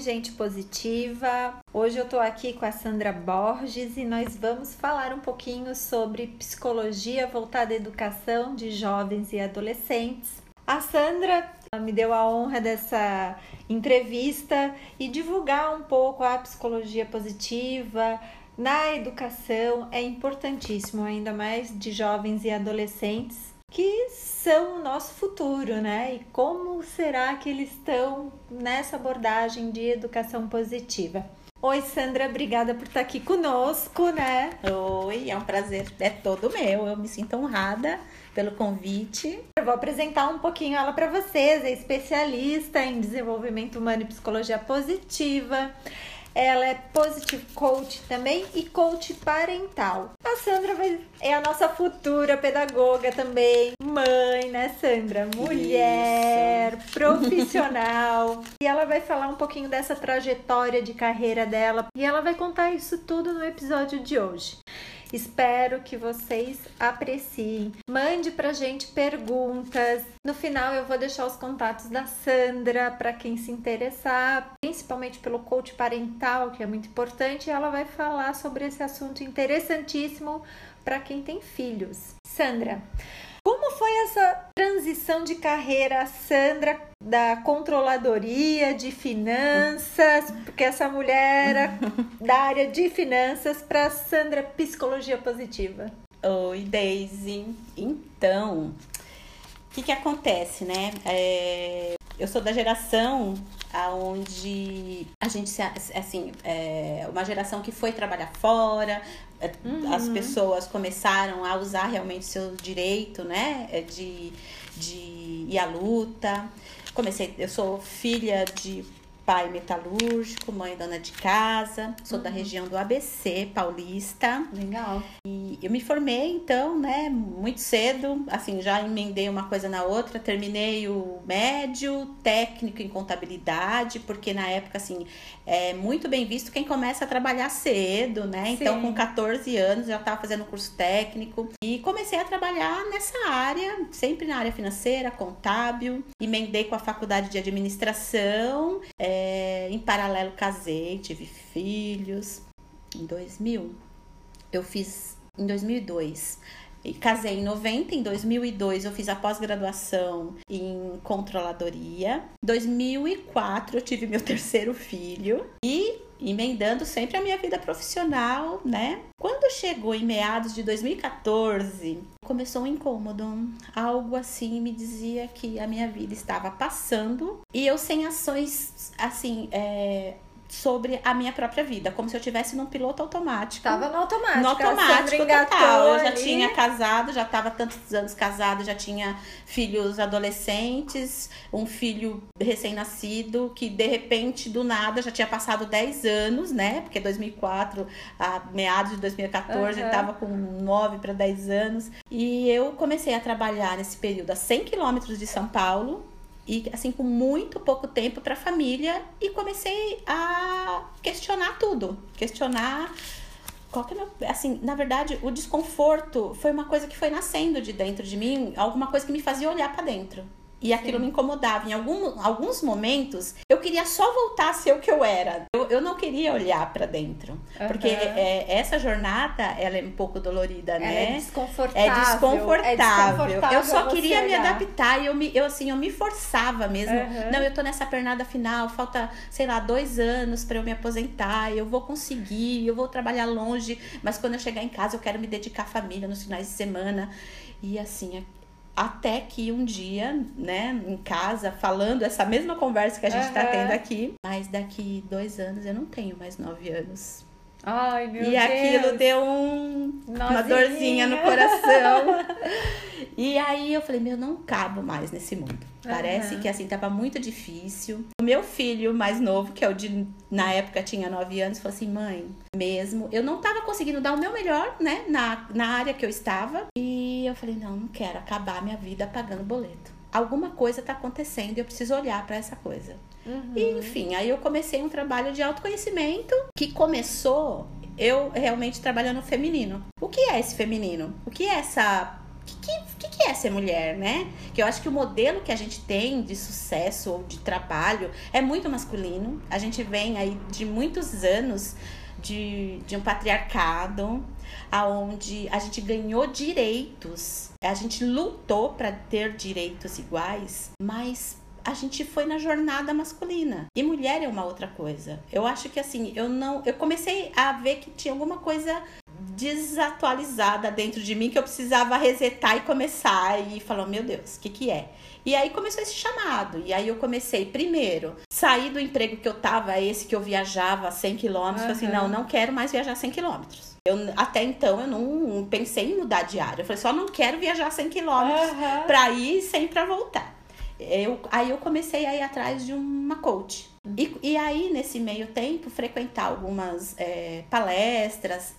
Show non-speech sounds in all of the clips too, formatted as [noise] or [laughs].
Oi, gente positiva! Hoje eu tô aqui com a Sandra Borges e nós vamos falar um pouquinho sobre psicologia voltada à educação de jovens e adolescentes. A Sandra me deu a honra dessa entrevista e divulgar um pouco a psicologia positiva na educação é importantíssimo, ainda mais de jovens e adolescentes que são o nosso futuro, né? E como será que eles estão nessa abordagem de educação positiva? Oi, Sandra, obrigada por estar aqui conosco, né? Oi, é um prazer, é todo meu. Eu me sinto honrada pelo convite. Eu vou apresentar um pouquinho ela para vocês. É especialista em desenvolvimento humano e psicologia positiva. Ela é positive coach também e coach parental. A Sandra vai, é a nossa futura pedagoga também, mãe, né, Sandra? Mulher, Isso. profissional. e ela vai falar um pouquinho dessa trajetória de carreira dela e ela vai contar isso tudo no episódio de hoje. Espero que vocês apreciem. Mande pra gente perguntas. No final eu vou deixar os contatos da Sandra para quem se interessar, principalmente pelo coach parental, que é muito importante, ela vai falar sobre esse assunto interessantíssimo para quem tem filhos. Sandra, como foi essa transição de carreira, Sandra, da controladoria de finanças, porque essa mulher era [laughs] da área de finanças, para Sandra Psicologia Positiva? Oi, Daisy. Então, o que, que acontece, né? É, eu sou da geração aonde a gente assim é uma geração que foi trabalhar fora é, uhum. as pessoas começaram a usar realmente seu direito né é, de, de ir à luta comecei eu sou filha de pai metalúrgico, mãe dona de casa, sou uhum. da região do ABC paulista. Legal. E eu me formei então, né, muito cedo, assim, já emendei uma coisa na outra, terminei o médio, técnico em contabilidade, porque na época assim, é muito bem visto quem começa a trabalhar cedo, né? Então, Sim. com 14 anos já estava fazendo curso técnico e comecei a trabalhar nessa área, sempre na área financeira, contábil, emendei com a faculdade de administração. É, é, em paralelo, casei, tive filhos. Em 2000, eu fiz. Em 2002, casei em 90, em 2002 eu fiz a pós-graduação em controladoria. Em 2004 eu tive meu [laughs] terceiro filho e emendando sempre a minha vida profissional, né? Quando chegou em meados de 2014, começou um incômodo. Algo assim me dizia que a minha vida estava passando e eu sem ações, assim, é, sobre a minha própria vida, como se eu estivesse num piloto automático. Tava no automático. No automático total. Eu já tinha casado, já tava tantos anos casado, já tinha filhos adolescentes, um filho recém-nascido que de repente do nada já tinha passado 10 anos, né? Porque 2004, a meados de 2014, uhum. ele tava com 9 para 10 anos. E eu comecei a trabalhar nesse período a 100 quilômetros de São Paulo, e assim com muito pouco tempo para a família e comecei a questionar tudo, questionar qual que é meu, assim, na verdade, o desconforto foi uma coisa que foi nascendo de dentro de mim, alguma coisa que me fazia olhar para dentro. E aquilo Sim. me incomodava. Em algum, alguns momentos, eu queria só voltar a ser o que eu era. Eu, eu não queria olhar para dentro. Uhum. Porque é, essa jornada, ela é um pouco dolorida, ela né? É desconfortável. É desconfortável. É desconfortável eu só queria me adaptar. E eu, me, eu, assim, eu me forçava mesmo. Uhum. Não, eu tô nessa pernada final. Falta, sei lá, dois anos para eu me aposentar. Eu vou conseguir. Eu vou trabalhar longe. Mas quando eu chegar em casa, eu quero me dedicar à família nos finais de semana. E assim, até que um dia, né, em casa, falando essa mesma conversa que a gente uhum. tá tendo aqui, mas daqui dois anos eu não tenho mais nove anos. Ai, meu e Deus. aquilo deu um, uma dorzinha no coração. [laughs] e aí eu falei, meu, não cabo mais nesse mundo. Parece uhum. que assim tava muito difícil. O meu filho mais novo, que é o de na época tinha nove anos, falou assim: mãe, mesmo, eu não tava conseguindo dar o meu melhor, né, na, na área que eu estava. E eu falei: não, não quero acabar minha vida pagando boleto. Alguma coisa tá acontecendo e eu preciso olhar para essa coisa. Uhum. E, enfim, aí eu comecei um trabalho de autoconhecimento que começou eu realmente trabalhando no feminino. O que é esse feminino? O que é essa que, que, é ser mulher, né? Que eu acho que o modelo que a gente tem de sucesso ou de trabalho é muito masculino. A gente vem aí de muitos anos de, de um patriarcado, aonde a gente ganhou direitos, a gente lutou para ter direitos iguais, mas a gente foi na jornada masculina. E mulher é uma outra coisa. Eu acho que assim, eu não, eu comecei a ver que tinha alguma coisa desatualizada dentro de mim que eu precisava resetar e começar e falar, meu Deus, o que que é? E aí começou esse chamado. E aí eu comecei primeiro, sair do emprego que eu tava, esse que eu viajava 100 quilômetros, uhum. assim, não, não quero mais viajar 100 quilômetros. Eu, até então eu não pensei em mudar de área. Eu falei, só não quero viajar 100 quilômetros uhum. pra ir sem pra voltar. Eu, aí eu comecei a ir atrás de uma coach. E, e aí, nesse meio tempo, frequentar algumas é, palestras,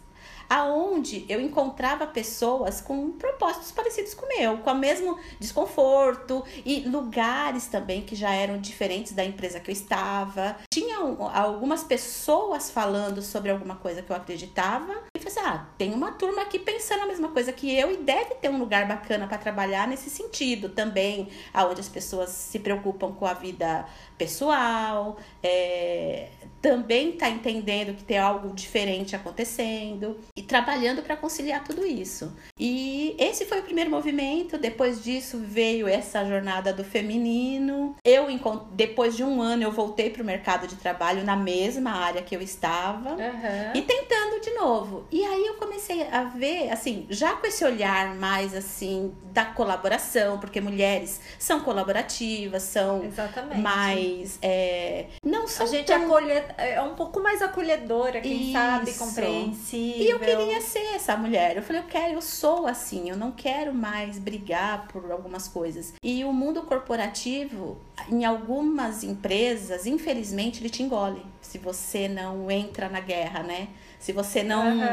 aonde eu encontrava pessoas com propósitos parecidos com o meu, com o mesmo desconforto e lugares também que já eram diferentes da empresa que eu estava. Tinha algumas pessoas falando sobre alguma coisa que eu acreditava e falei assim, ah, tem uma turma aqui pensando a mesma coisa que eu e deve ter um lugar bacana para trabalhar nesse sentido também, aonde as pessoas se preocupam com a vida pessoal, é, também está entendendo que tem algo diferente acontecendo e trabalhando para conciliar tudo isso. E esse foi o primeiro movimento. Depois disso veio essa jornada do feminino. Eu depois de um ano eu voltei para o mercado de trabalho na mesma área que eu estava uhum. e tentando de novo. E aí eu comecei a ver assim, já com esse olhar mais assim da colaboração, porque mulheres são colaborativas, são Exatamente. mais é, não são a gente tão... acolhe é um pouco mais acolhedora, quem Isso. sabe, compreensível. E eu queria ser essa mulher. Eu falei, eu quero, eu sou assim, eu não quero mais brigar por algumas coisas. E o mundo corporativo, em algumas empresas, infelizmente, ele te engole se você não entra na guerra, né? Se você não uhum.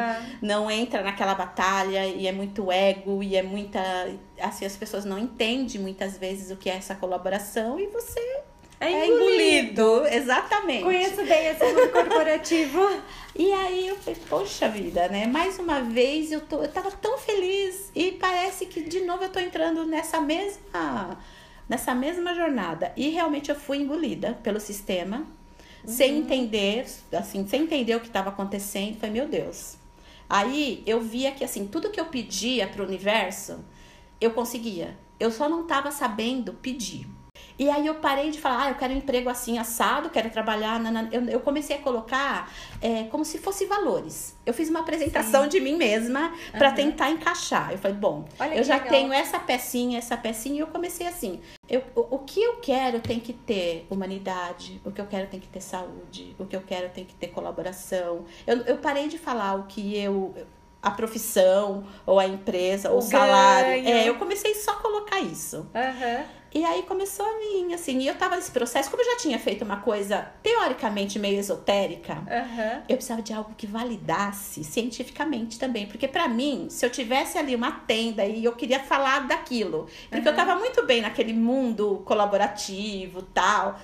não entra naquela batalha e é muito ego e é muita assim as pessoas não entendem muitas vezes o que é essa colaboração e você é engolido. é engolido. Exatamente. Conheço bem esse mundo [laughs] corporativo. e aí eu falei, poxa vida, né? Mais uma vez eu, tô, eu tava tão feliz. E parece que de novo eu tô entrando nessa mesma, nessa mesma jornada. E realmente eu fui engolida pelo sistema. Uhum. Sem entender, assim, sem entender o que estava acontecendo. Falei, meu Deus. Aí eu via que assim, tudo que eu pedia para o universo, eu conseguia. Eu só não estava sabendo pedir. E aí eu parei de falar, ah, eu quero um emprego assim, assado, quero trabalhar. Eu, eu comecei a colocar é, como se fosse valores. Eu fiz uma apresentação Sim. de mim mesma para uhum. tentar encaixar. Eu falei, bom, Olha eu já legal. tenho essa pecinha, essa pecinha, e eu comecei assim. Eu, o, o que eu quero tem que ter humanidade, o que eu quero tem que ter saúde, o que eu quero tem que ter colaboração. Eu, eu parei de falar o que eu a profissão, ou a empresa, ou o salário. É, eu comecei só a colocar isso. Uhum. E aí começou a vir, assim, e eu tava nesse processo, como eu já tinha feito uma coisa teoricamente meio esotérica, uhum. eu precisava de algo que validasse cientificamente também. Porque para mim, se eu tivesse ali uma tenda e eu queria falar daquilo, porque uhum. eu tava muito bem naquele mundo colaborativo tal.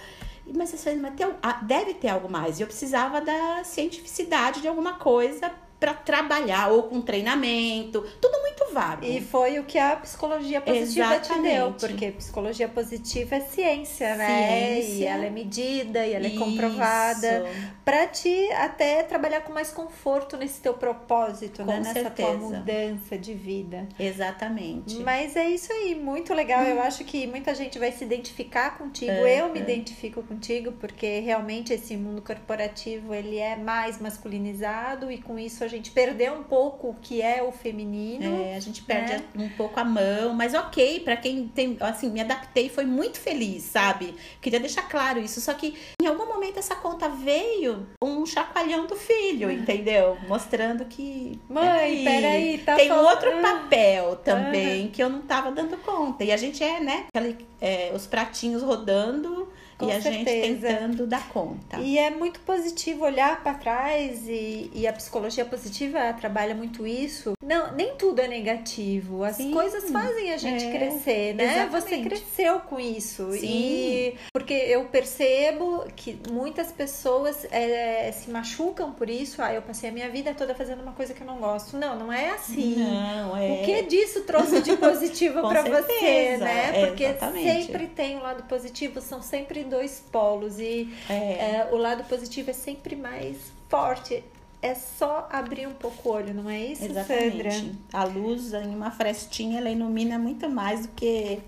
Mas mas tem, deve ter algo mais. E eu precisava da cientificidade de alguma coisa para trabalhar ou com treinamento, tudo muito vago. E foi o que a psicologia positiva Exatamente. te deu, porque psicologia positiva é ciência, né? Ciência. E ela é medida e ela é Isso. comprovada para te até trabalhar com mais conforto nesse teu propósito, com né? Nessa certeza. tua mudança de vida. Exatamente. Mas é isso aí, muito legal. Hum. Eu acho que muita gente vai se identificar contigo. Eu me identifico contigo porque realmente esse mundo corporativo ele é mais masculinizado e com isso a gente perdeu um pouco o que é o feminino. É, a gente perde né? um pouco a mão, mas ok, para quem tem, assim, me adaptei, foi muito feliz, sabe? Queria deixar claro isso, só que em algum momento essa conta veio um chacoalhão do filho, entendeu? Mostrando que mãe, peraí, peraí tá tem falando... outro papel também que eu não tava dando conta. E a gente é, né, aquele, é, os pratinhos rodando Com e a certeza. gente tentando dar conta. E é muito positivo olhar para trás e, e, a psicologia positiva trabalha muito isso. Não, nem tudo é negativo. As Sim, coisas fazem a gente é, crescer, né? exatamente. Você cresceu com isso. Sim. E porque eu percebo que muitas pessoas é, se machucam por isso. Ah, eu passei a minha vida toda fazendo uma coisa que eu não gosto. Não, não é assim. Não, é. O que disso trouxe de positivo [laughs] para você, né? é, Porque exatamente. sempre tem o lado positivo, são sempre dois polos e É. é, o lado positivo é sempre mais forte. É só abrir um pouco o olho, não é isso, Sandra? Exatamente. A luz em uma frestinha ela ilumina muito mais do que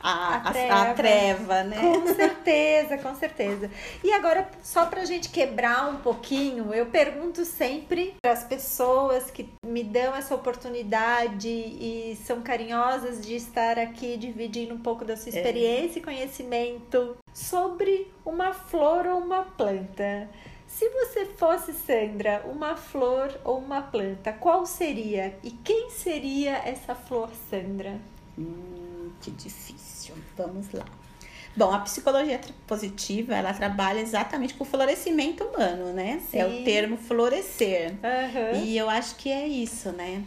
a, A a- a treva. treva, né? Com certeza, com certeza. E agora, só pra gente quebrar um pouquinho, eu pergunto sempre para as pessoas que me dão essa oportunidade e são carinhosas de estar aqui dividindo um pouco da sua experiência e conhecimento sobre uma flor ou uma planta. Se você fosse, Sandra, uma flor ou uma planta, qual seria? E quem seria essa flor, Sandra? Hum, que difícil. Vamos lá. Bom, a psicologia positiva, ela trabalha exatamente com o florescimento humano, né? É Sim. o termo florescer. Aham. E eu acho que é isso, né?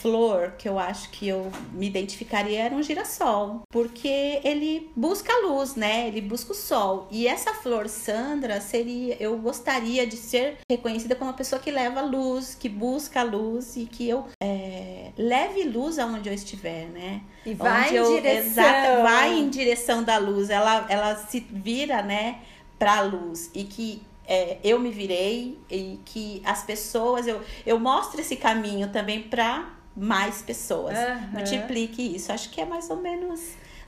Flor que eu acho que eu me identificaria era um girassol, porque ele busca a luz, né? Ele busca o sol. E essa flor Sandra seria, eu gostaria de ser reconhecida como uma pessoa que leva luz, que busca a luz e que eu é, leve luz aonde eu estiver, né? E vai em direção. exata- vai em direção da luz. Ela, ela se vira, né, pra luz. E que é, eu me virei e que as pessoas, eu, eu mostro esse caminho também pra mais pessoas. Aham. Multiplique isso. Acho que é mais ou menos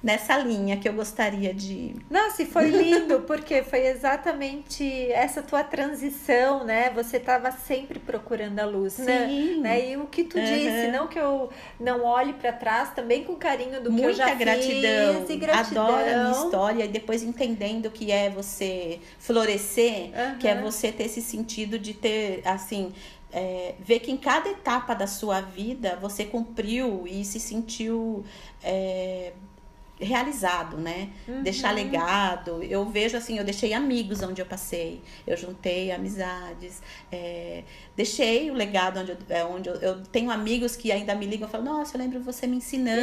nessa linha que eu gostaria de. Nossa, e foi lindo, porque foi exatamente essa tua transição, né? Você estava sempre procurando a luz, né? Sim. né? E o que tu Uhum. disse, não que eu não olhe para trás, também com carinho do que eu já Muita gratidão. fiz, e gratidão. Adoro a minha história e depois entendendo que é você florescer, Aham. que é você ter esse sentido de ter, assim, é, ver que em cada etapa da sua vida você cumpriu e se sentiu é, realizado, né? Uhum. Deixar legado. Eu vejo assim, eu deixei amigos onde eu passei, eu juntei amizades, é, deixei o legado onde, eu, é, onde eu, eu tenho amigos que ainda me ligam e falam, nossa, eu lembro você me ensinando.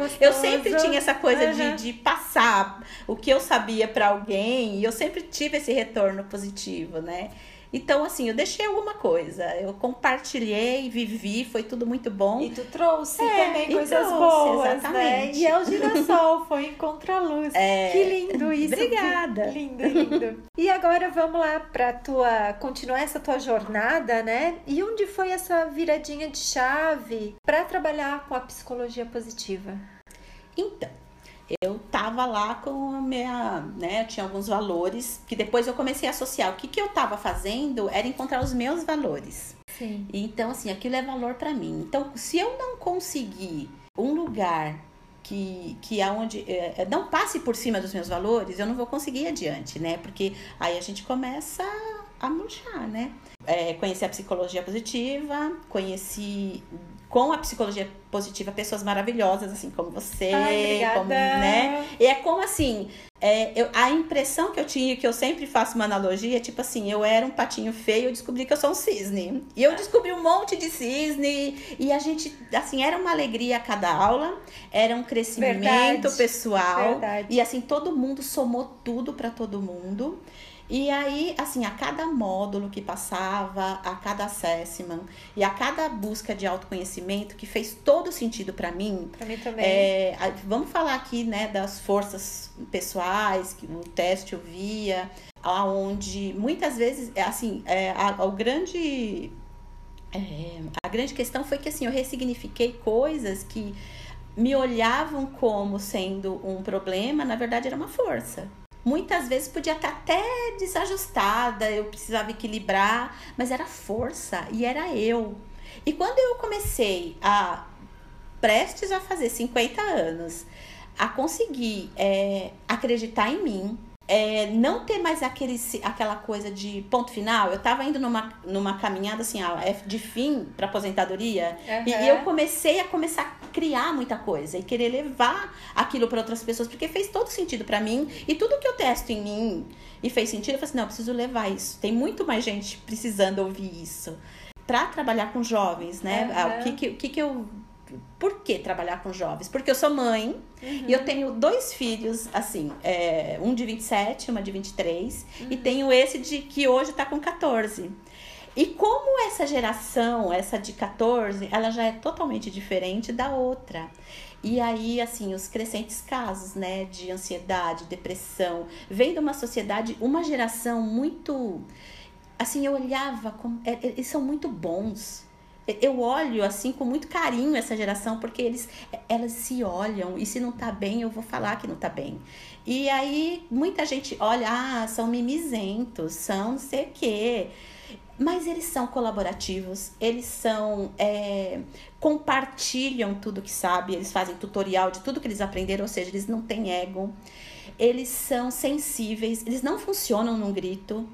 É eu sempre tinha essa coisa Uhum. de, de passar o que eu sabia para alguém e eu sempre tive esse retorno positivo, né? Então, assim, eu deixei alguma coisa, eu compartilhei, vivi, foi tudo muito bom. E tu trouxe É, também coisas trouxe, boas, né? exatamente. E é o girassol, foi em contra-luz. É, Que lindo isso. obrigada. que Lindo, lindo. e agora vamos lá para tua continuar essa tua jornada, né? E onde foi essa viradinha de chave para trabalhar com a psicologia positiva? Então, eu tava lá com a minha, né, eu tinha alguns valores que depois eu comecei a associar. O que que eu tava fazendo era encontrar os meus valores. Sim. Então, assim, aquilo é valor para mim. Então, se eu não conseguir um lugar que, que aonde é, não passe por cima dos meus valores, eu não vou conseguir ir adiante, né? Porque aí a gente começa a murchar, né? É, conheci a psicologia positiva, conheci com a psicologia positiva pessoas maravilhosas, assim como você, Ai, como, né? E é como assim, é, eu, a impressão que eu tinha, que eu sempre faço uma analogia, é tipo assim, eu era um patinho feio, eu descobri que eu sou um cisne. E eu descobri um monte de cisne, e a gente, assim, era uma alegria a cada aula, era um crescimento Verdade. pessoal. Verdade. E assim, todo mundo somou tudo para todo mundo. E aí, assim, a cada módulo que passava, a cada assessment e a cada busca de autoconhecimento que fez todo sentido para mim, Para mim também. é, a- vamos falar aqui, né, das forças pessoais, que o teste eu via, aonde muitas vezes, é, assim, é, a, o grande, é, a grande questão foi que, assim, eu ressignifiquei coisas que me olhavam como sendo um problema, na verdade era uma força. Muitas vezes podia estar até desajustada, eu precisava equilibrar, mas era força e era eu. E quando eu comecei a prestes a fazer 50 anos, a conseguir é, acreditar em mim, é, não ter mais aquele, aquela coisa de ponto final. Eu tava indo numa, numa caminhada assim, de fim para aposentadoria, uhum. e, e eu comecei a começar a criar muita coisa e querer levar aquilo para outras pessoas, porque fez todo sentido para mim e tudo que eu testo em mim e fez sentido, eu falei assim, não, eu preciso levar isso. Tem muito mais gente precisando ouvir isso. Para trabalhar com jovens, né? Uhum. O que, que, que, que eu por que trabalhar com jovens? Porque eu sou mãe uhum. e eu tenho dois filhos, assim, é, um de 27, uma de 23, uhum. e tenho esse de que hoje está com 14. E como essa geração, essa de 14, ela já é totalmente diferente da outra. E aí, assim, os crescentes casos, né, de ansiedade, depressão, vem de uma sociedade, uma geração muito. Assim, eu olhava, como, é, eles são muito bons eu olho assim com muito carinho essa geração porque eles elas se olham e se não tá bem eu vou falar que não tá bem. E aí muita gente olha ah são mimizentos são não sei o quê. Mas eles são colaborativos eles são é, compartilham tudo que sabe eles fazem tutorial de tudo que eles aprenderam ou seja eles não têm ego. Eles são sensíveis eles não funcionam num grito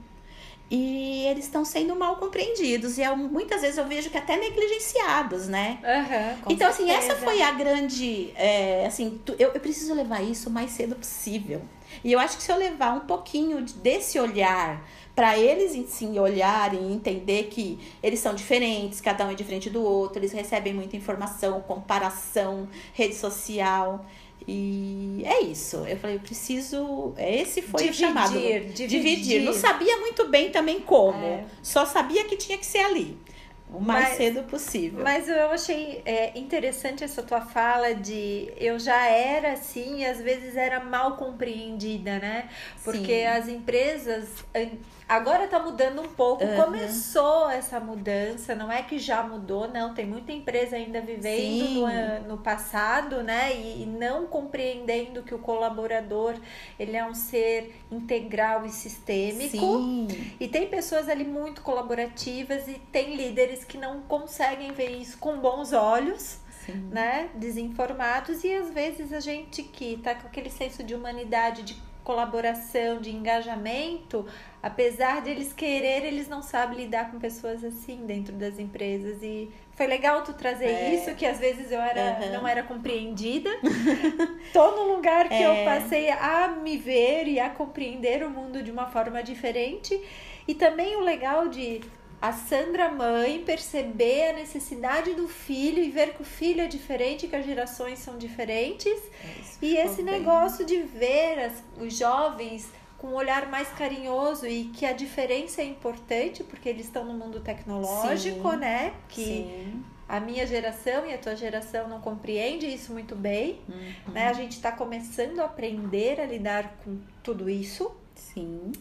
e eles estão sendo mal compreendidos e é, muitas vezes eu vejo que até negligenciados, né? Uhum, então, certeza. assim, essa foi a grande. É, assim, eu, eu preciso levar isso o mais cedo possível. E eu acho que se eu levar um pouquinho desse olhar para eles sim olharem e entender que eles são diferentes, cada um é diferente do outro, eles recebem muita informação, comparação, rede social. E é isso. Eu falei, eu preciso. Esse foi dividir, o chamado. Dividir. dividir. Não sabia muito bem também como. É. Só sabia que tinha que ser ali. O mais mas, cedo possível. Mas eu achei é, interessante essa tua fala de eu já era assim e às vezes era mal compreendida, né? Porque Sim. as empresas Agora tá mudando um pouco. Uhum. Começou essa mudança, não é que já mudou, não. Tem muita empresa ainda vivendo no, no, passado, né? E, e, não compreendendo que o colaborador ele é um ser integral e sistêmico. Sim. E tem pessoas ali muito colaborativas e tem líderes que não conseguem ver isso com bons olhos. Sim. né, desinformados e às vezes a gente que tá com aquele senso de humanidade, de colaboração, de engajamento, apesar de eles querer, eles não sabem lidar com pessoas assim dentro das empresas e foi legal tu trazer é. isso que às vezes eu era uhum. não era compreendida. [laughs] Tô no lugar que é. eu passei a me ver e a compreender o mundo de uma forma diferente. E também o legal de a Sandra mãe perceber a necessidade do filho e ver que o filho é diferente, que as gerações são diferentes. É e esse bem. negócio de ver as, os jovens com um olhar mais carinhoso e que a diferença é importante porque eles estão no mundo tecnológico, sim, né? Que sim. a minha geração e a tua geração não compreende isso muito bem, uhum. né? A gente está começando a aprender a lidar com tudo isso. Sim.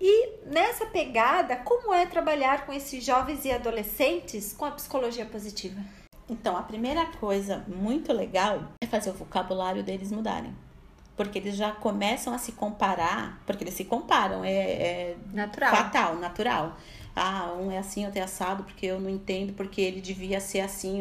E nessa pegada, como é trabalhar com esses jovens e adolescentes com a psicologia positiva? Então, a primeira coisa muito legal é fazer o vocabulário deles mudarem. Porque eles já começam a se comparar, porque eles se comparam, é, é natural. fatal, natural. Ah, um é assim, outro é assado, porque eu não entendo, porque ele devia ser assim.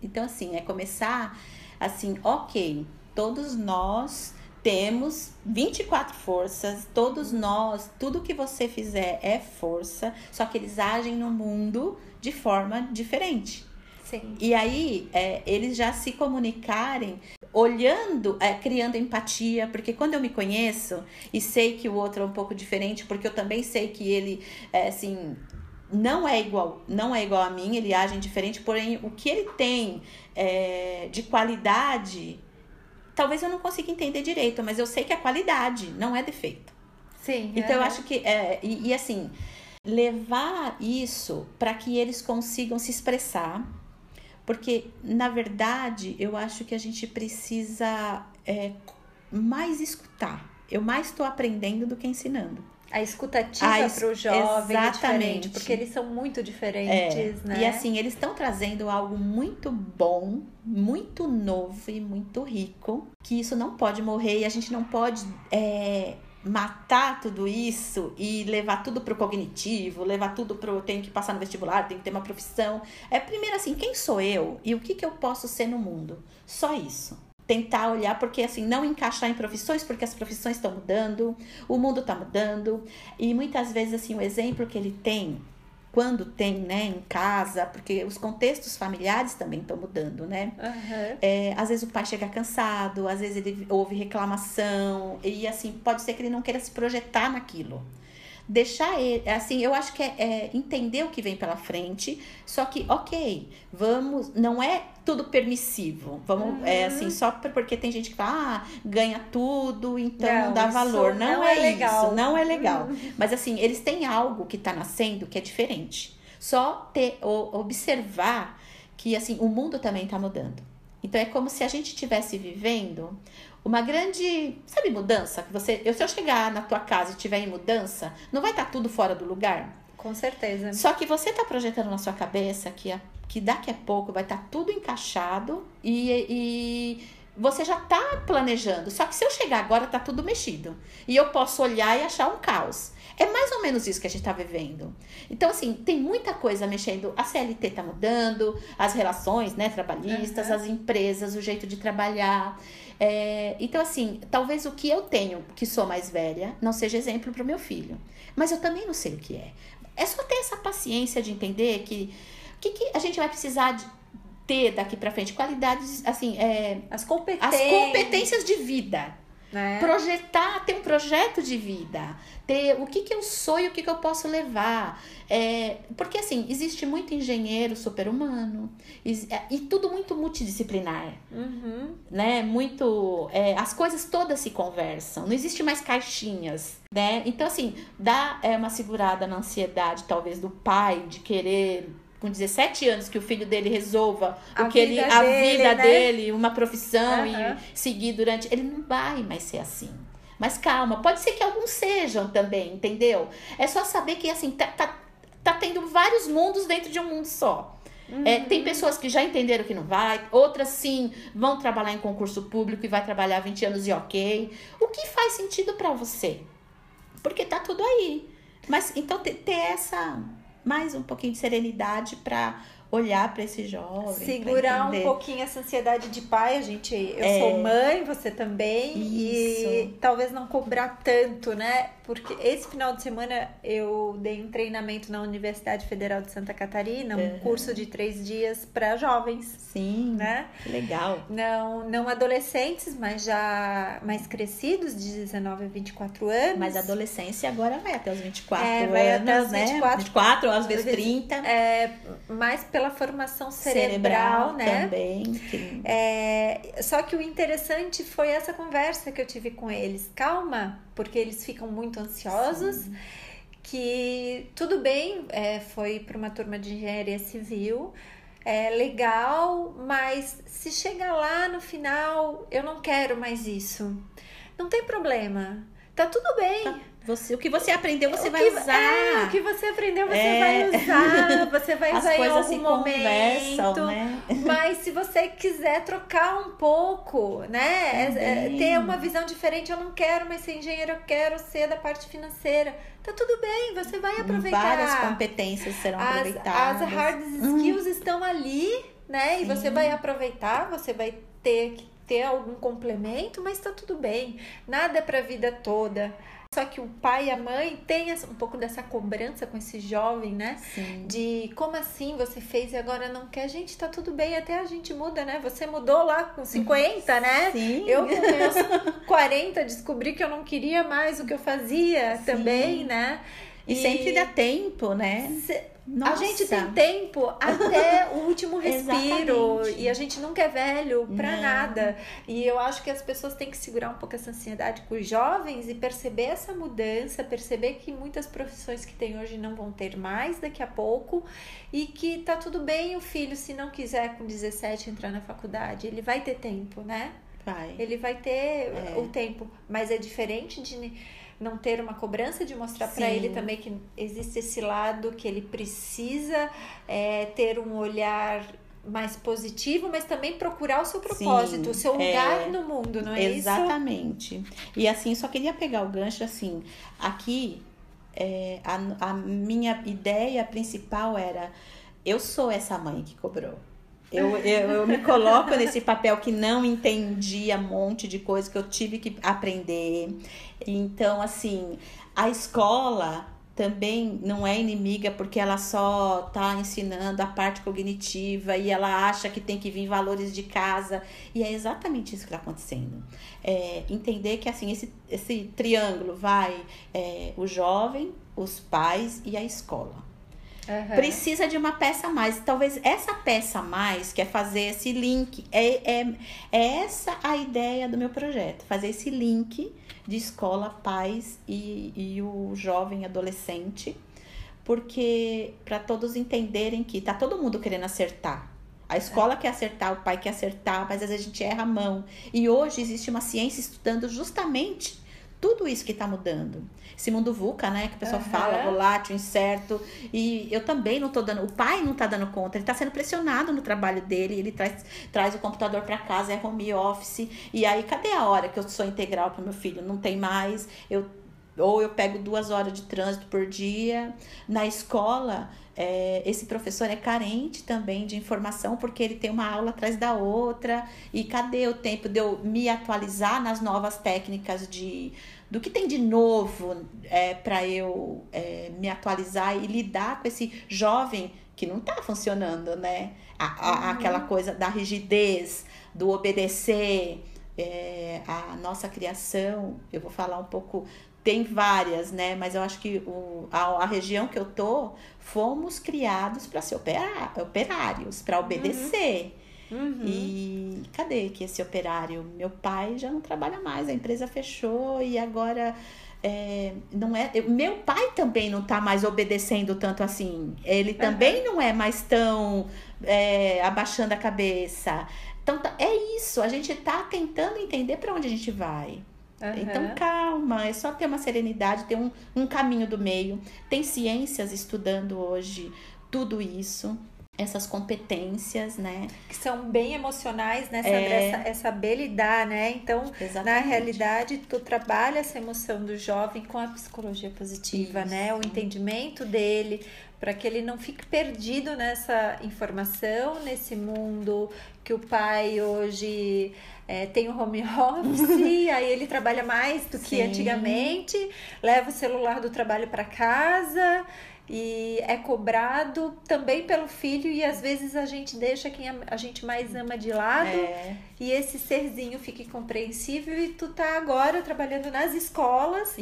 Então, assim, é começar assim, ok, todos nós temos 24 forças, todos nós, tudo que você fizer é força, só que eles agem no mundo de forma diferente. Sim. E aí, é, eles já se comunicarem olhando, é, criando empatia, porque quando eu me conheço e sei que o outro é um pouco diferente, porque eu também sei que ele, é, assim, não é igual, não é igual a mim, ele age diferente, porém o que ele tem é, de qualidade talvez eu não consiga entender direito, mas eu sei que a qualidade não é defeito. Sim. Então é. eu acho que é, e, e assim levar isso para que eles consigam se expressar, porque na verdade eu acho que a gente precisa é, mais escutar. Eu mais estou aprendendo do que ensinando. A escutativa para o jovem é diferente, porque eles são muito diferentes, é. né? E assim, eles estão trazendo algo muito bom, muito novo e muito rico, que isso não pode morrer e a gente não pode é, matar tudo isso e levar tudo pro cognitivo, levar tudo pro tenho que passar no vestibular, tenho que ter uma profissão. É primeiro assim, quem sou eu e o que, que eu posso ser no mundo? Só isso. Tentar olhar, porque assim, não encaixar em profissões, porque as profissões estão mudando, o mundo está mudando, e muitas vezes, assim, o exemplo que ele tem, quando tem, né, em casa, porque os contextos familiares também estão mudando, né? Uhum. É, às vezes o pai chega cansado, às vezes ele ouve reclamação, e assim, pode ser que ele não queira se projetar naquilo deixar ele, assim, eu acho que é, é, entender o que vem pela frente, só que, ok, vamos, não é tudo permissivo, vamos, é, uhum. é assim, só porque tem gente que fala, ah, ganha tudo, então não, não dá valor, não, não é, é legal. isso, não é legal, uhum. mas assim, eles têm algo que tá nascendo que é diferente, só ter, observar que, assim, o mundo também tá mudando, então é como se a gente estivesse vivendo uma grande, sabe, mudança que você, eu se eu chegar na tua casa e tiver em mudança, não vai estar tá tudo fora do lugar? Com certeza. Só que você tá projetando na sua cabeça que, a, que daqui a pouco vai estar tá tudo encaixado e, e você já tá planejando. Só que se eu chegar agora, tá tudo mexido. E eu posso olhar e achar um caos. É mais ou menos isso que a gente tá vivendo. Então, assim, tem muita coisa mexendo. A CLT tá mudando, as relações, né, trabalhistas, uhum. as empresas, o jeito de trabalhar. É, então, assim, talvez o que eu tenho, que sou mais velha, não seja exemplo para o meu filho. Mas eu também não sei o que é. É só ter essa paciência de entender que que, que a gente vai precisar de ter daqui para frente qualidades, assim, é, as competências, as competências de vida. É. Projetar, ter um projeto de vida, ter o que, que eu sou e o que, que eu posso levar. É, porque assim, existe muito engenheiro super-humano é, e tudo muito multidisciplinar. Uhum. Né? Muito. É, as coisas todas se conversam, não existe mais caixinhas. Né? Então, assim, dá é, uma segurada na ansiedade, talvez, do pai de querer com 17 anos que o filho dele resolva a o que ele a dele, vida né? dele, uma profissão uhum. e seguir durante, ele não vai mais ser assim. Mas calma, pode ser que alguns sejam também, entendeu? É só saber que assim tá, tá, tá tendo vários mundos dentro de um mundo só. Uhum. É, tem pessoas que já entenderam que não vai, outras sim vão trabalhar em concurso público e vai trabalhar 20 anos e ok. O que faz sentido para você? Porque tá tudo aí. Mas então ter, ter essa mais um pouquinho de serenidade para olhar para esse jovem. Segurar um pouquinho essa ansiedade de pai, a gente, eu é, sou mãe, você também, isso. e talvez não cobrar tanto, né? Porque esse final de semana eu dei um treinamento na Universidade Federal de Santa Catarina, um uhum. curso de três dias para jovens. Sim, né? legal. Não, não adolescentes, mas já mais crescidos, de 19 a 24 anos. Mas a adolescência agora vai até os 24 é, anos, vai até os 24, né? 24, às vezes 30. É, mais pela formação cerebral, cerebral né? Também. Sim. É, só que o interessante foi essa conversa que eu tive com eles. Calma, porque eles ficam muito ansiosos. Sim. Que tudo bem, é, foi para uma turma de engenharia civil, é legal, mas se chegar lá no final, eu não quero mais isso. Não tem problema. Tá tudo bem. Tá você, o que você aprendeu, você o vai usar. É, o que você aprendeu, você é. vai usar. Você vai [laughs] usar em algum momento. Né? [laughs] Mas se você quiser trocar um pouco, né? É, é, ter uma visão diferente, eu não quero mais ser engenheiro, eu quero ser da parte financeira. Tá tudo bem, você vai aproveitar. Várias competências serão as, aproveitadas. As hard skills uhum. estão ali, né? Sim. E você vai aproveitar, você vai ter que ter algum complemento, mas tá tudo bem. Nada é pra vida toda. Só que o pai e a mãe têm um pouco dessa cobrança com esse jovem, né? Sim. De como assim você fez e agora não quer? Gente, tá tudo bem, até a gente muda, né? Você mudou lá com 50, né? Sim. Eu com meus 40 descobri que eu não queria mais o que eu fazia Sim. também, né? E, e, sempre dá tempo, né? Se... Nossa. A gente tem tempo até o último [laughs] respiro e a gente nunca é velho para nada. E eu acho que as pessoas têm que segurar um pouco essa ansiedade com os jovens e perceber essa mudança, perceber que muitas profissões que tem hoje não vão ter mais daqui a pouco e que tá tudo bem o filho se não quiser com 17 entrar na faculdade, ele vai ter tempo, né? Vai. Ele vai ter é. o tempo, mas é diferente de não ter uma cobrança de mostrar para ele também que existe esse lado que ele precisa é, ter um olhar mais positivo, mas também procurar o seu propósito, Sim, o seu lugar é, no mundo, não é exatamente. isso? Exatamente. E assim, só queria pegar o gancho assim, aqui é, a, a minha ideia principal era eu sou essa mãe que cobrou. Eu, eu, eu me coloco nesse papel que não entendia um monte de coisa que eu tive que aprender. Então, assim, a escola também não é inimiga porque ela só está ensinando a parte cognitiva e ela acha que tem que vir valores de casa. E é exatamente isso que está acontecendo. É, entender que assim esse, esse triângulo vai é, o jovem, os pais e a escola. Uhum. Precisa de uma peça a mais. Talvez essa peça a mais, que é fazer esse link, é, é, é essa a ideia do meu projeto. Fazer esse link de escola, pais e, e o jovem adolescente. Porque para todos entenderem que tá todo mundo querendo acertar. A escola é. quer acertar, o pai quer acertar, mas às vezes a gente erra a mão. E hoje existe uma ciência estudando justamente tudo isso que está mudando. Esse mundo VUCA, né? Que o pessoal uhum. fala, volátil, incerto. E eu também não tô dando. O pai não tá dando conta, ele tá sendo pressionado no trabalho dele, ele traz, traz o computador para casa, é home office. E aí, cadê a hora que eu sou integral para meu filho? Não tem mais. Eu ou eu pego duas horas de trânsito por dia. Na escola, é, esse professor é carente também de informação, porque ele tem uma aula atrás da outra. E cadê o tempo de eu me atualizar nas novas técnicas de do que tem de novo é, para eu é, me atualizar e lidar com esse jovem que não está funcionando, né? A, a, uhum. Aquela coisa da rigidez, do obedecer. É, a nossa criação, eu vou falar um pouco tem várias, né? Mas eu acho que o, a, a região que eu tô, fomos criados para ser operá operários, para obedecer. Uhum. Uhum. E cadê que esse operário? Meu pai já não trabalha mais, a empresa fechou e agora é, não é. Meu pai também não tá mais obedecendo tanto assim. Ele também uhum. não é mais tão é, abaixando a cabeça. Então tá, é isso. A gente tá tentando entender para onde a gente vai. Uhum. Então, calma, é só ter uma serenidade, ter um, um caminho do meio. Tem ciências estudando hoje tudo isso essas competências, né? Que são bem emocionais, né? É... Essa, essa saber lidar, né? Então, Exatamente. na realidade, tu trabalha essa emoção do jovem com a psicologia positiva, Isso. né? O entendimento dele, para que ele não fique perdido nessa informação, nesse mundo que o pai hoje é, tem o home [laughs] office, aí ele trabalha mais do que Sim. antigamente, leva o celular do trabalho para casa e é cobrado também pelo filho e às vezes a gente deixa quem a gente mais ama de lado é. e esse serzinho fica incompreensível e tu tá agora trabalhando nas escolas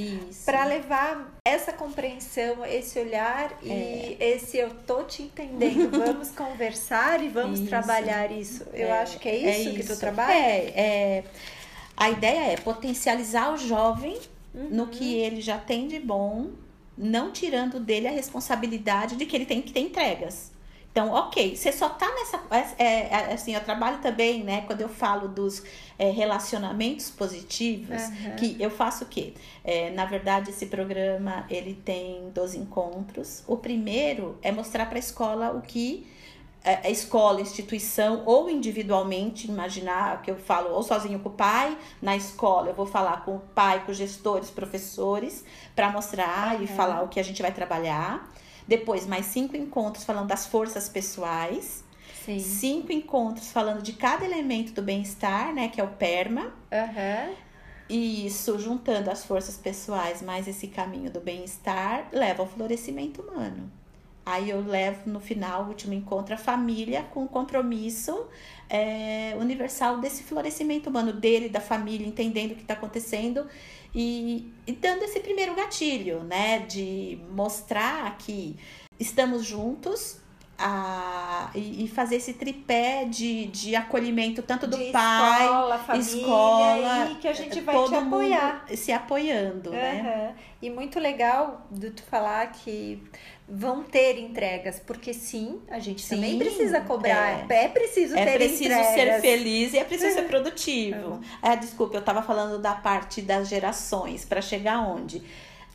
para levar essa compreensão, esse olhar e é. esse eu tô te entendendo, [laughs] vamos conversar e vamos isso. trabalhar isso. Eu é. acho que é isso, é isso que tu trabalha. É, é, a ideia é potencializar o jovem uhum. no que ele já tem de bom não tirando dele a responsabilidade de que ele tem que ter entregas. Então, ok, você só tá nessa. É, é, é, assim, eu trabalho também, né? Quando eu falo dos é, relacionamentos positivos, uhum. que eu faço o quê? É, na verdade, esse programa ele tem 12 encontros. O primeiro é mostrar para a escola o que a escola, instituição ou individualmente, imaginar que eu falo ou sozinho com o pai, na escola eu vou falar com o pai, com os gestores, professores, para mostrar uhum. e falar o que a gente vai trabalhar. Depois, mais cinco encontros falando das forças pessoais. Sim. Cinco encontros falando de cada elemento do bem-estar, né? Que é o PERMA. Uhum. Isso, juntando as forças pessoais mais esse caminho do bem-estar, leva ao florescimento humano. Aí eu levo no final, o último encontro, a família com o compromisso é, universal desse florescimento humano dele, da família, entendendo o que está acontecendo e, e dando esse primeiro gatilho, né? De mostrar que estamos juntos, a, e, fazer esse tripé de, de acolhimento tanto do de pai, escola, família, escola, e que a gente vai todo te apoiar. se apoiando, uhum. né? E muito legal de tu falar que vão ter entregas, porque sim, a gente sim, também precisa cobrar, é, é preciso é ter preciso entregas. ser feliz e é preciso ser produtivo. É, desculpa, eu estava falando da parte das gerações, para chegar onde?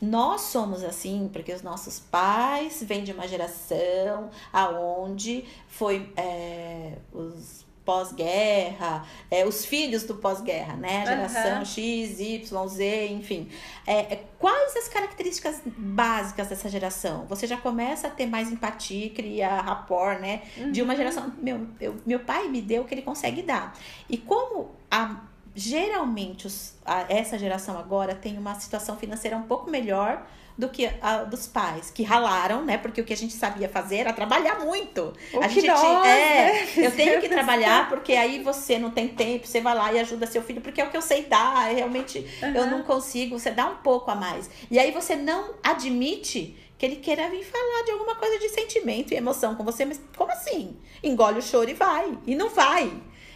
Nós somos assim porque os nossos pais vêm de uma geração aonde foi é, os pós-guerra, é, os filhos do pós-guerra, né? A geração uhum. X, Y, Z, enfim. É, é, quais as características básicas dessa geração? Você já começa a ter mais empatia, criar rapport, né? Uhum. De uma uhum. geração. Meu, eu, meu pai me deu o que ele consegue dar. E como a geralmente os, a, essa geração agora tem uma situação financeira um pouco melhor do que a dos pais, que ralaram, né? Porque o que a gente sabia fazer era trabalhar muito. O a gente nós, é, né? eu tenho que trabalhar porque aí você não tem tempo, você vai lá e ajuda seu filho, porque é o que eu sei dar, é realmente uhum. eu não consigo, você dá um pouco a mais. E aí você não admite que ele queira vir falar de alguma coisa de sentimento e emoção com você, mas como assim? Engole o choro e vai, e não vai.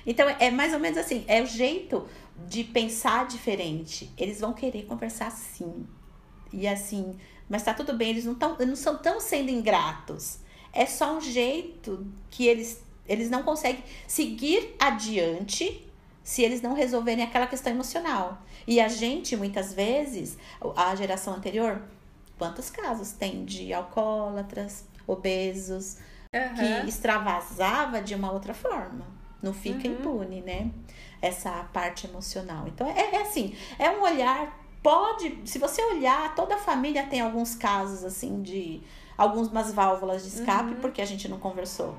Então é mais ou menos assim, é o jeito de pensar diferente. Eles vão querer conversar sim. E assim, mas tá tudo bem, eles não, tão, não são tão sendo ingratos. É só um jeito que eles, eles não conseguem seguir adiante se eles não resolverem aquela questão emocional. E a gente, muitas vezes, a geração anterior, quantos casos tem de alcoólatras, obesos, uhum. que extravasava de uma outra forma não fica uhum. impune, né? Essa parte emocional. Então, é, é assim, é um olhar, pode, se você olhar, toda a família tem alguns casos, assim, de algumas válvulas de escape, uhum. porque a gente não conversou.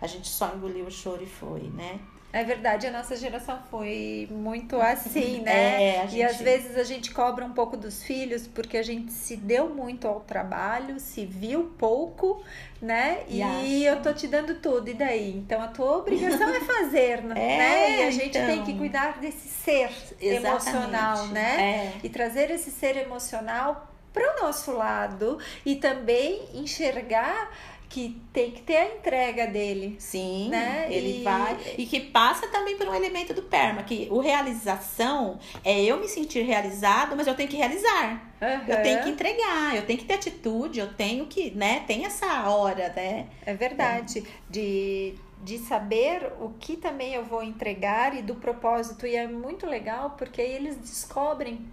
A gente só engoliu o choro e foi, né? É verdade, a nossa geração foi muito assim, [laughs] né? É, gente... E às vezes a gente cobra um pouco dos filhos porque a gente se deu muito ao trabalho, se viu pouco, né? E, e eu tô te dando tudo, e daí? Então a tua obrigação é fazer, [laughs] é, né? E a gente então... tem que cuidar desse ser Exatamente. emocional, né? É. E trazer esse ser emocional para o nosso lado e também enxergar que tem que ter a entrega dele. Sim, né? ele e... vai. E que passa também por um elemento do PERMA, que o realização é eu me sentir realizado, mas eu tenho que realizar. Uhum. Eu tenho que entregar, eu tenho que ter atitude, eu tenho que, né? Tem essa hora, né? É verdade. É. De de saber o que também eu vou entregar e do propósito. E é muito legal porque aí eles descobrem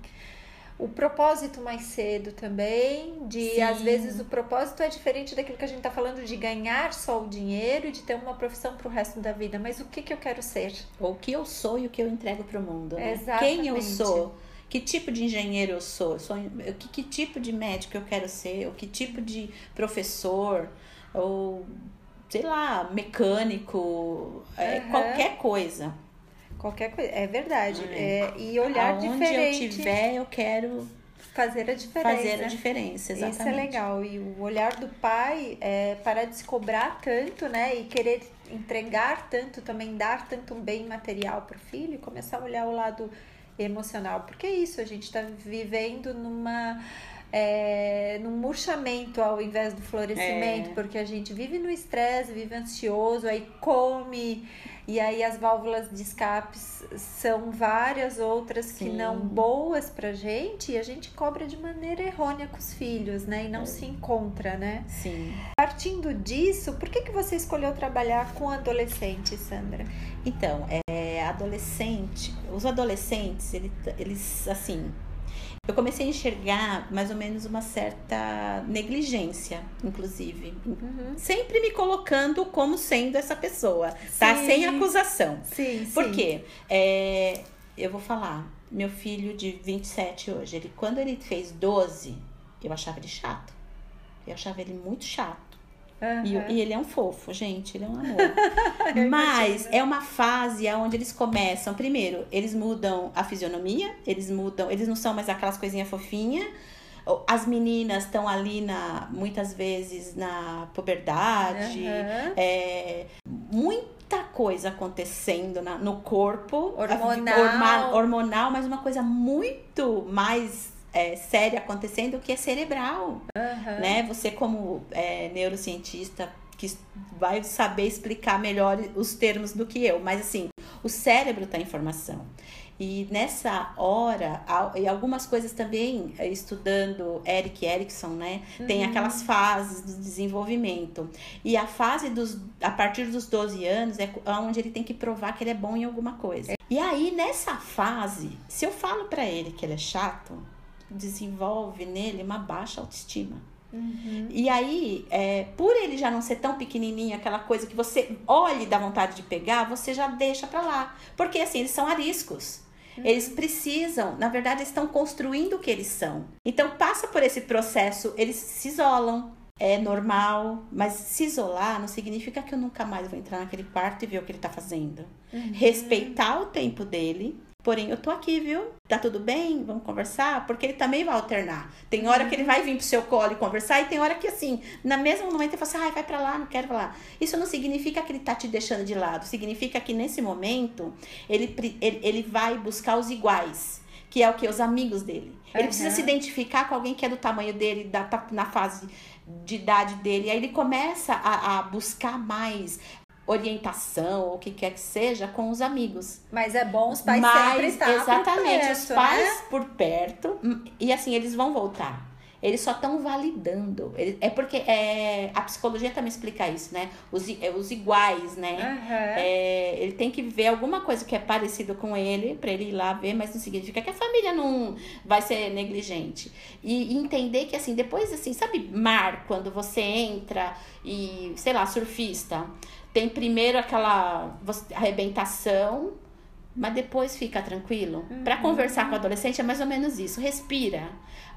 o propósito mais cedo também, de Sim. às vezes o propósito é diferente daquilo que a gente está falando de ganhar só o dinheiro e de ter uma profissão para o resto da vida, mas o que, que eu quero ser? Ou o que eu sou e o que eu entrego para o mundo. Né? Quem eu sou? Que tipo de engenheiro eu sou? Eu sou que, que tipo de médico eu quero ser? Ou que tipo de professor? Ou sei lá, mecânico, uhum. é, qualquer coisa. Qualquer coisa, é verdade. É. é e olhar Aonde diferente. Onde eu tiver, eu quero fazer a diferença. Fazer a diferença, exatamente. Isso é legal. E o olhar do pai é para de se cobrar tanto, né? E querer entregar tanto, também dar tanto bem material para o filho e começar a olhar o lado emocional. Porque é isso, a gente está vivendo numa. É, num murchamento ao invés do florescimento, é. porque a gente vive no estresse, vive ansioso, aí come e aí as válvulas de escape são várias outras Sim. que não boas pra gente e a gente cobra de maneira errônea com os filhos, né? E não é. se encontra, né? Sim. Partindo disso, por que, que você escolheu trabalhar com adolescentes, Sandra? Então, é, adolescente, os adolescentes, eles, eles assim, eu comecei a enxergar mais ou menos uma certa negligência, inclusive. Uhum. Sempre me colocando como sendo essa pessoa, tá? Sim. Sem acusação. Sim, sim. Por quê? É, eu vou falar, meu filho de 27 hoje, ele, quando ele fez 12, eu achava ele chato. Eu achava ele muito chato. Uhum. E, e, ele é um fofo, gente, ele é um amor. [laughs] Mas é uma fase onde eles começam, primeiro, eles mudam a fisionomia, eles mudam, eles não são mais aquelas coisinhas fofinhas. As meninas estão ali na, muitas vezes na puberdade. Uhum. É, muita coisa acontecendo na, no corpo. Hormonal. hormonal, mas uma coisa muito mais é, séria acontecendo que é cerebral, uhum. né? Você como é, neurocientista que vai saber explicar melhor os termos do que eu, mas assim, o cérebro está em formação. E nessa hora, e algumas coisas também, é, estudando Eric Erickson, né? Uhum. Tem aquelas fases do desenvolvimento. E a fase dos, a partir dos 12 anos é onde ele tem que provar que ele é bom em alguma coisa. E aí, nessa fase, se eu falo para ele que ele é chato, desenvolve nele uma baixa autoestima. Uhum. E aí, é, por ele já não ser tão pequenininho, aquela coisa que você olha e dá vontade de pegar, você já deixa pra lá. Porque assim, eles são ariscos. Uhum. Eles precisam, na verdade, eles estão construindo o que eles são. Então, passa por esse processo, eles se isolam. É normal, mas se isolar não significa que eu nunca mais vou entrar naquele quarto e ver o que ele tá fazendo. Uhum. Respeitar o tempo dele, Porém, eu tô aqui, viu? Tá tudo bem? Vamos conversar? Porque ele também vai alternar. Tem hora que ele vai vir pro seu colo e conversar, e tem hora que, assim, na mesmo momento ele fala assim, ai, vai pra lá, não quero falar. Isso não significa que ele tá te deixando de lado. Significa que nesse momento ele, ele, ele vai buscar os iguais. Que é o que? Os amigos dele. Ele uhum. precisa se identificar com alguém que é do tamanho dele, da, tá na fase de idade dele. E aí ele começa a, a buscar mais orientação ou o que quer que seja com os amigos. Mas é bom os pais Mas, sempre estar exatamente, perto, os pais né? por perto hum, e assim eles vão voltar. Eles só estão validando. É porque é, a psicologia também explica isso, né? Os, é, os iguais, né? Uhum. É, ele tem que ver alguma coisa que é parecido com ele para ele ir lá ver, mas não significa que a família não vai ser negligente. E, e entender que, assim, depois, assim, sabe, mar, quando você entra e, sei lá, surfista tem primeiro aquela arrebentação, mas depois fica tranquilo. Uhum. Para conversar com o adolescente é mais ou menos isso. Respira.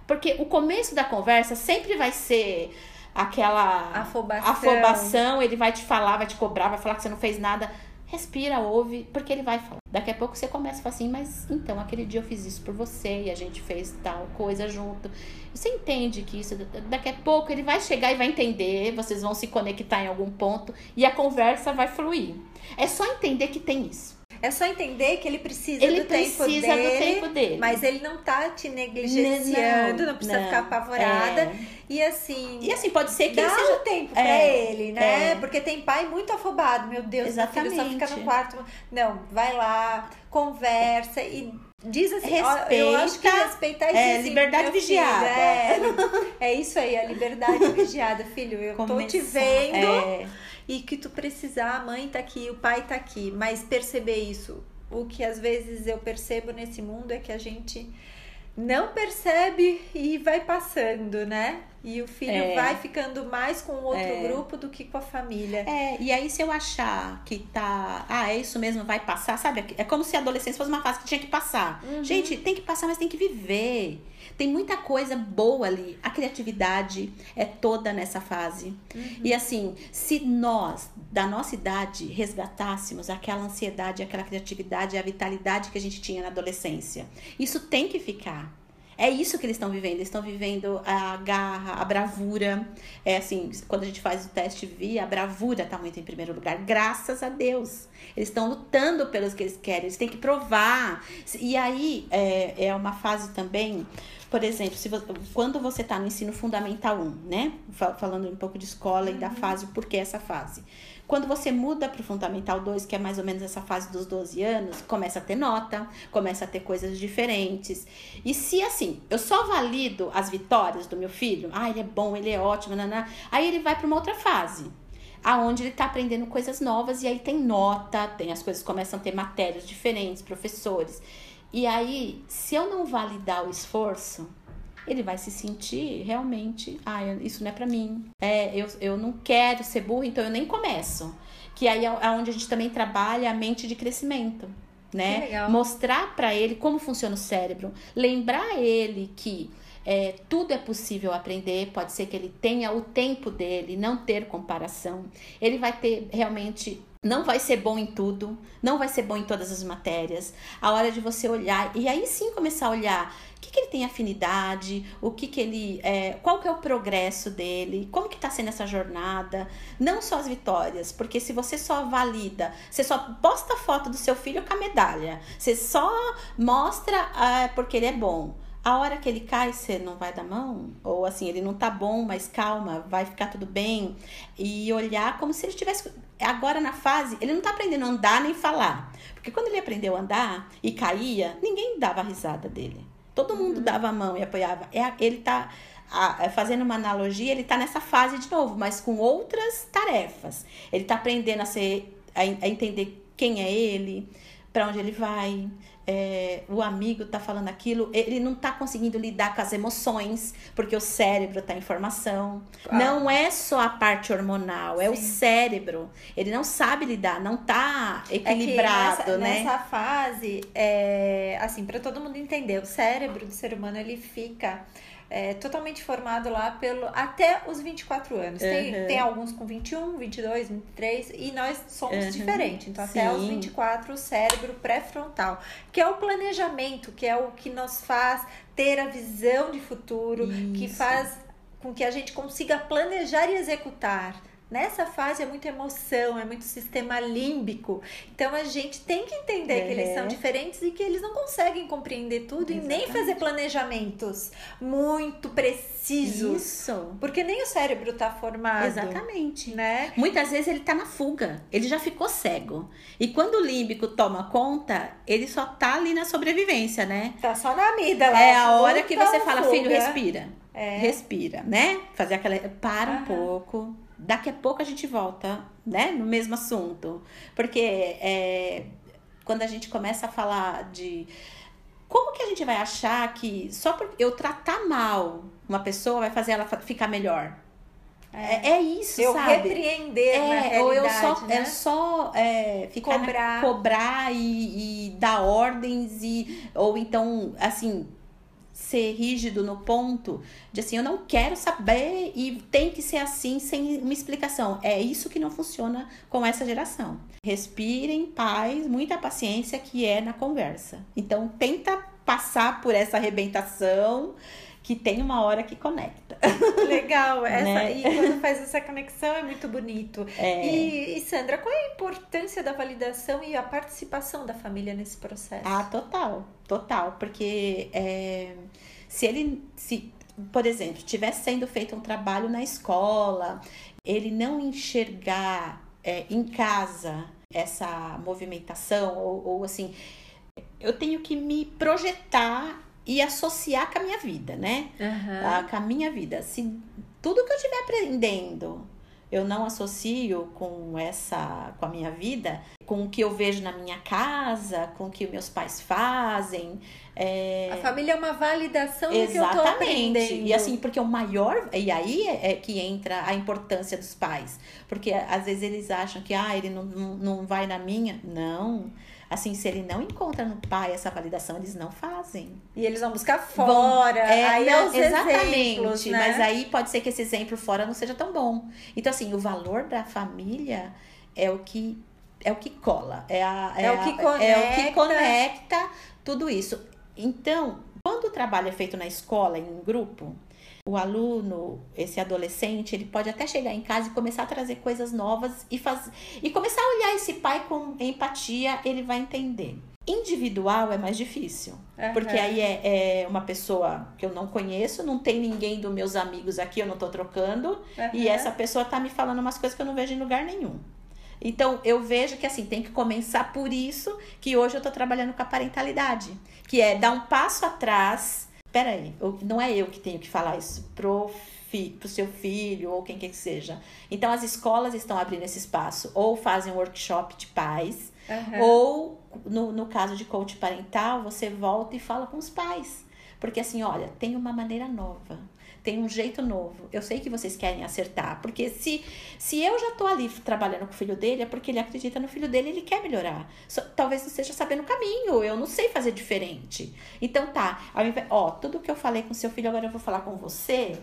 Porque o começo da conversa sempre vai ser aquela afobação. afobação. Ele vai te falar, vai te cobrar, vai falar que você não fez nada. Respira, ouve, porque ele vai falar. Daqui a pouco você começa a falar assim, mas então, aquele dia eu fiz isso por você e a gente fez tal coisa junto. Você entende que isso, daqui a pouco ele vai chegar e vai entender, vocês vão se conectar em algum ponto e a conversa vai fluir. É só entender que tem isso. É só entender que ele precisa, ele do, precisa tempo dele, do tempo dele. Mas ele não tá te negligenciando, não, não precisa não, ficar apavorada. É. E assim. E assim, pode ser que dá seja... o tempo é, pra ele, né? É. Porque tem pai muito afobado. Meu Deus, Exatamente. meu filho só fica no quarto. Não, vai lá, conversa e diz assim, Respeita, eu acho que respeitar é, assim, liberdade vigiada. é, [laughs] é isso aí, a liberdade vigiada, filho. Eu Começar, tô te vendo. É e que tu precisar, a mãe tá aqui, o pai tá aqui, mas perceber isso. O que às vezes eu percebo nesse mundo é que a gente não percebe e vai passando, né? E o filho é. vai ficando mais com o outro é. grupo do que com a família. É, e aí se eu achar que tá. Ah, é isso mesmo, vai passar, sabe? É como se a adolescência fosse uma fase que tinha que passar. Uhum. Gente, tem que passar, mas tem que viver. Tem muita coisa boa ali. A criatividade é toda nessa fase. Uhum. E assim, se nós, da nossa idade, resgatássemos aquela ansiedade, aquela criatividade, a vitalidade que a gente tinha na adolescência, isso tem que ficar. É isso que eles estão vivendo. Eles estão vivendo a garra, a bravura. É assim, quando a gente faz o teste via, a bravura está muito em primeiro lugar. Graças a Deus. Eles estão lutando pelos que eles querem. Eles têm que provar. E aí é, é uma fase também por exemplo, se você, quando você está no ensino fundamental 1, né? Falando um pouco de escola e da uhum. fase, por que essa fase? Quando você muda para o Fundamental 2, que é mais ou menos essa fase dos 12 anos, começa a ter nota, começa a ter coisas diferentes. E se assim, eu só valido as vitórias do meu filho, ah, ele é bom, ele é ótimo, naná, aí ele vai para uma outra fase aonde ele está aprendendo coisas novas e aí tem nota, tem as coisas começam a ter matérias diferentes, professores. E aí, se eu não validar o esforço, ele vai se sentir realmente, ah, isso não é para mim. É, eu, eu não quero ser burro, então eu nem começo. Que aí é, é onde a gente também trabalha a mente de crescimento, né? Mostrar para ele como funciona o cérebro, lembrar ele que é, tudo é possível aprender, pode ser que ele tenha o tempo dele, não ter comparação. Ele vai ter realmente não vai ser bom em tudo, não vai ser bom em todas as matérias. A hora de você olhar e aí sim começar a olhar o que, que ele tem afinidade, o que, que ele, é, qual que é o progresso dele, como que está sendo essa jornada, não só as vitórias, porque se você só valida, você só posta foto do seu filho com a medalha, você só mostra ah, porque ele é bom. A hora que ele cai, você não vai dar mão? Ou assim, ele não tá bom, mas calma, vai ficar tudo bem. E olhar como se ele tivesse. Agora na fase, ele não tá aprendendo a andar nem falar. Porque quando ele aprendeu a andar e caía, ninguém dava risada dele. Todo mundo uhum. dava a mão e apoiava. É, ele tá. A, fazendo uma analogia, ele tá nessa fase de novo, mas com outras tarefas. Ele tá aprendendo a ser. a, a entender quem é ele para onde ele vai, é, o amigo tá falando aquilo, ele não tá conseguindo lidar com as emoções, porque o cérebro tá em formação. Ah. Não é só a parte hormonal, é Sim. o cérebro. Ele não sabe lidar, não tá equilibrado, é nessa, né? Nessa fase, é, assim, para todo mundo entender, o cérebro do ser humano ele fica é, totalmente formado lá pelo até os 24 anos. Uhum. Tem, tem alguns com 21, 22, 23 e nós somos uhum. diferentes. Então, Sim. até os 24, o cérebro pré-frontal, que é o planejamento, que é o que nos faz ter a visão de futuro, Isso. que faz com que a gente consiga planejar e executar. Nessa fase é muita emoção, é muito sistema límbico. Então a gente tem que entender é. que eles são diferentes e que eles não conseguem compreender tudo Exatamente. e nem fazer planejamentos muito precisos. Isso. Porque nem o cérebro está formado. Exatamente. Né? Muitas vezes ele está na fuga, ele já ficou cego. E quando o límbico toma conta, ele só tá ali na sobrevivência, né? Tá só na amígdala. É a hora que você fala, fuga. filho, respira. É. Respira, né? Fazer aquela. Para um pouco daqui a pouco a gente volta, né, no mesmo assunto. Porque é, quando a gente começa a falar de como que a gente vai achar que só por eu tratar mal uma pessoa vai fazer ela ficar melhor? É, é isso, eu sabe? repreender é, ou eu só, né? é só é, ficar cobrar, na, cobrar e, e dar ordens e ou então assim ser rígido no ponto de assim, eu não quero saber e tem que ser assim sem uma explicação. É isso que não funciona com essa geração. Respirem, paz, muita paciência que é na conversa. Então tenta passar por essa arrebentação que tem uma hora que conecta. [laughs] Legal, essa, né? e quando faz essa conexão é muito bonito. É. E, e, Sandra, qual é a importância da validação e a participação da família nesse processo? Ah, total, total, porque é, se ele, se, por exemplo, tivesse sendo feito um trabalho na escola, ele não enxergar é, em casa essa movimentação, ou, ou assim, eu tenho que me projetar e associar com a minha vida, né? Uhum. com a minha vida. Se tudo que eu estiver aprendendo eu não associo com essa, com a minha vida, com o que eu vejo na minha casa, com o que meus pais fazem. É... A família é uma validação do que eu tô aprendendo. E assim, porque o maior. E aí é, é, que entra a importância dos pais. Porque às vezes eles acham que, ah, ele não, não, não vai na minha. Não. Assim, se ele não encontra no pai essa validação, eles não fazem. E eles vão buscar fora. Vão, é, aí não, é exatamente. Exemplos, né? Mas aí pode ser que esse exemplo fora não seja tão bom. Então, assim, o valor da família é o que é o que cola, é, a, é, é o, que conecta. é o que conecta tudo isso. Então, quando o trabalho é feito na escola, em grupo, o aluno, esse adolescente, ele pode até chegar em casa e começar a trazer coisas novas e faz... e começar a olhar esse pai com empatia, ele vai entender. Individual é mais difícil, uhum. porque aí é, é, uma pessoa que eu não conheço, não tem ninguém dos meus amigos aqui, eu não tô trocando, uhum. e essa pessoa tá me falando umas coisas que eu não vejo em lugar nenhum. Então, eu vejo que assim, tem que começar por isso que hoje eu tô trabalhando com a parentalidade, que é dar um passo atrás peraí, não é eu que tenho que falar isso pro, fi, pro seu filho ou quem quer que seja. Então as escolas estão abrindo esse espaço, ou fazem um workshop de pais, uhum. ou no, no caso de coach parental, você volta e fala com os pais. Porque assim, olha, tem uma maneira nova tem um jeito novo. Eu sei que vocês querem acertar, porque se, se eu já tô ali trabalhando com o filho dele, é porque ele acredita no filho dele, ele quer melhorar. Só, talvez não esteja sabendo o caminho, eu não sei fazer diferente. Então tá, ó, tudo que eu falei com seu filho, agora eu vou falar com você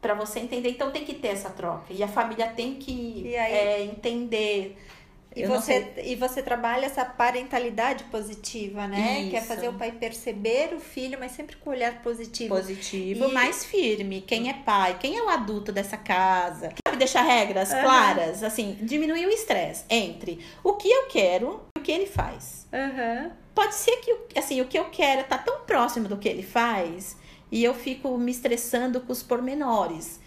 para você entender. Então tem que ter essa troca. E a família tem que é, entender e você, e você trabalha essa parentalidade positiva, né? Isso. Que é fazer o pai perceber o filho, mas sempre com o olhar positivo. Positivo, e... mais firme. Quem é pai? Quem é o adulto dessa casa? Sabe deixar regras uhum. claras? Assim, diminuir o estresse entre o que eu quero e o que ele faz. Uhum. Pode ser que assim, o que eu quero tá tão próximo do que ele faz e eu fico me estressando com os pormenores.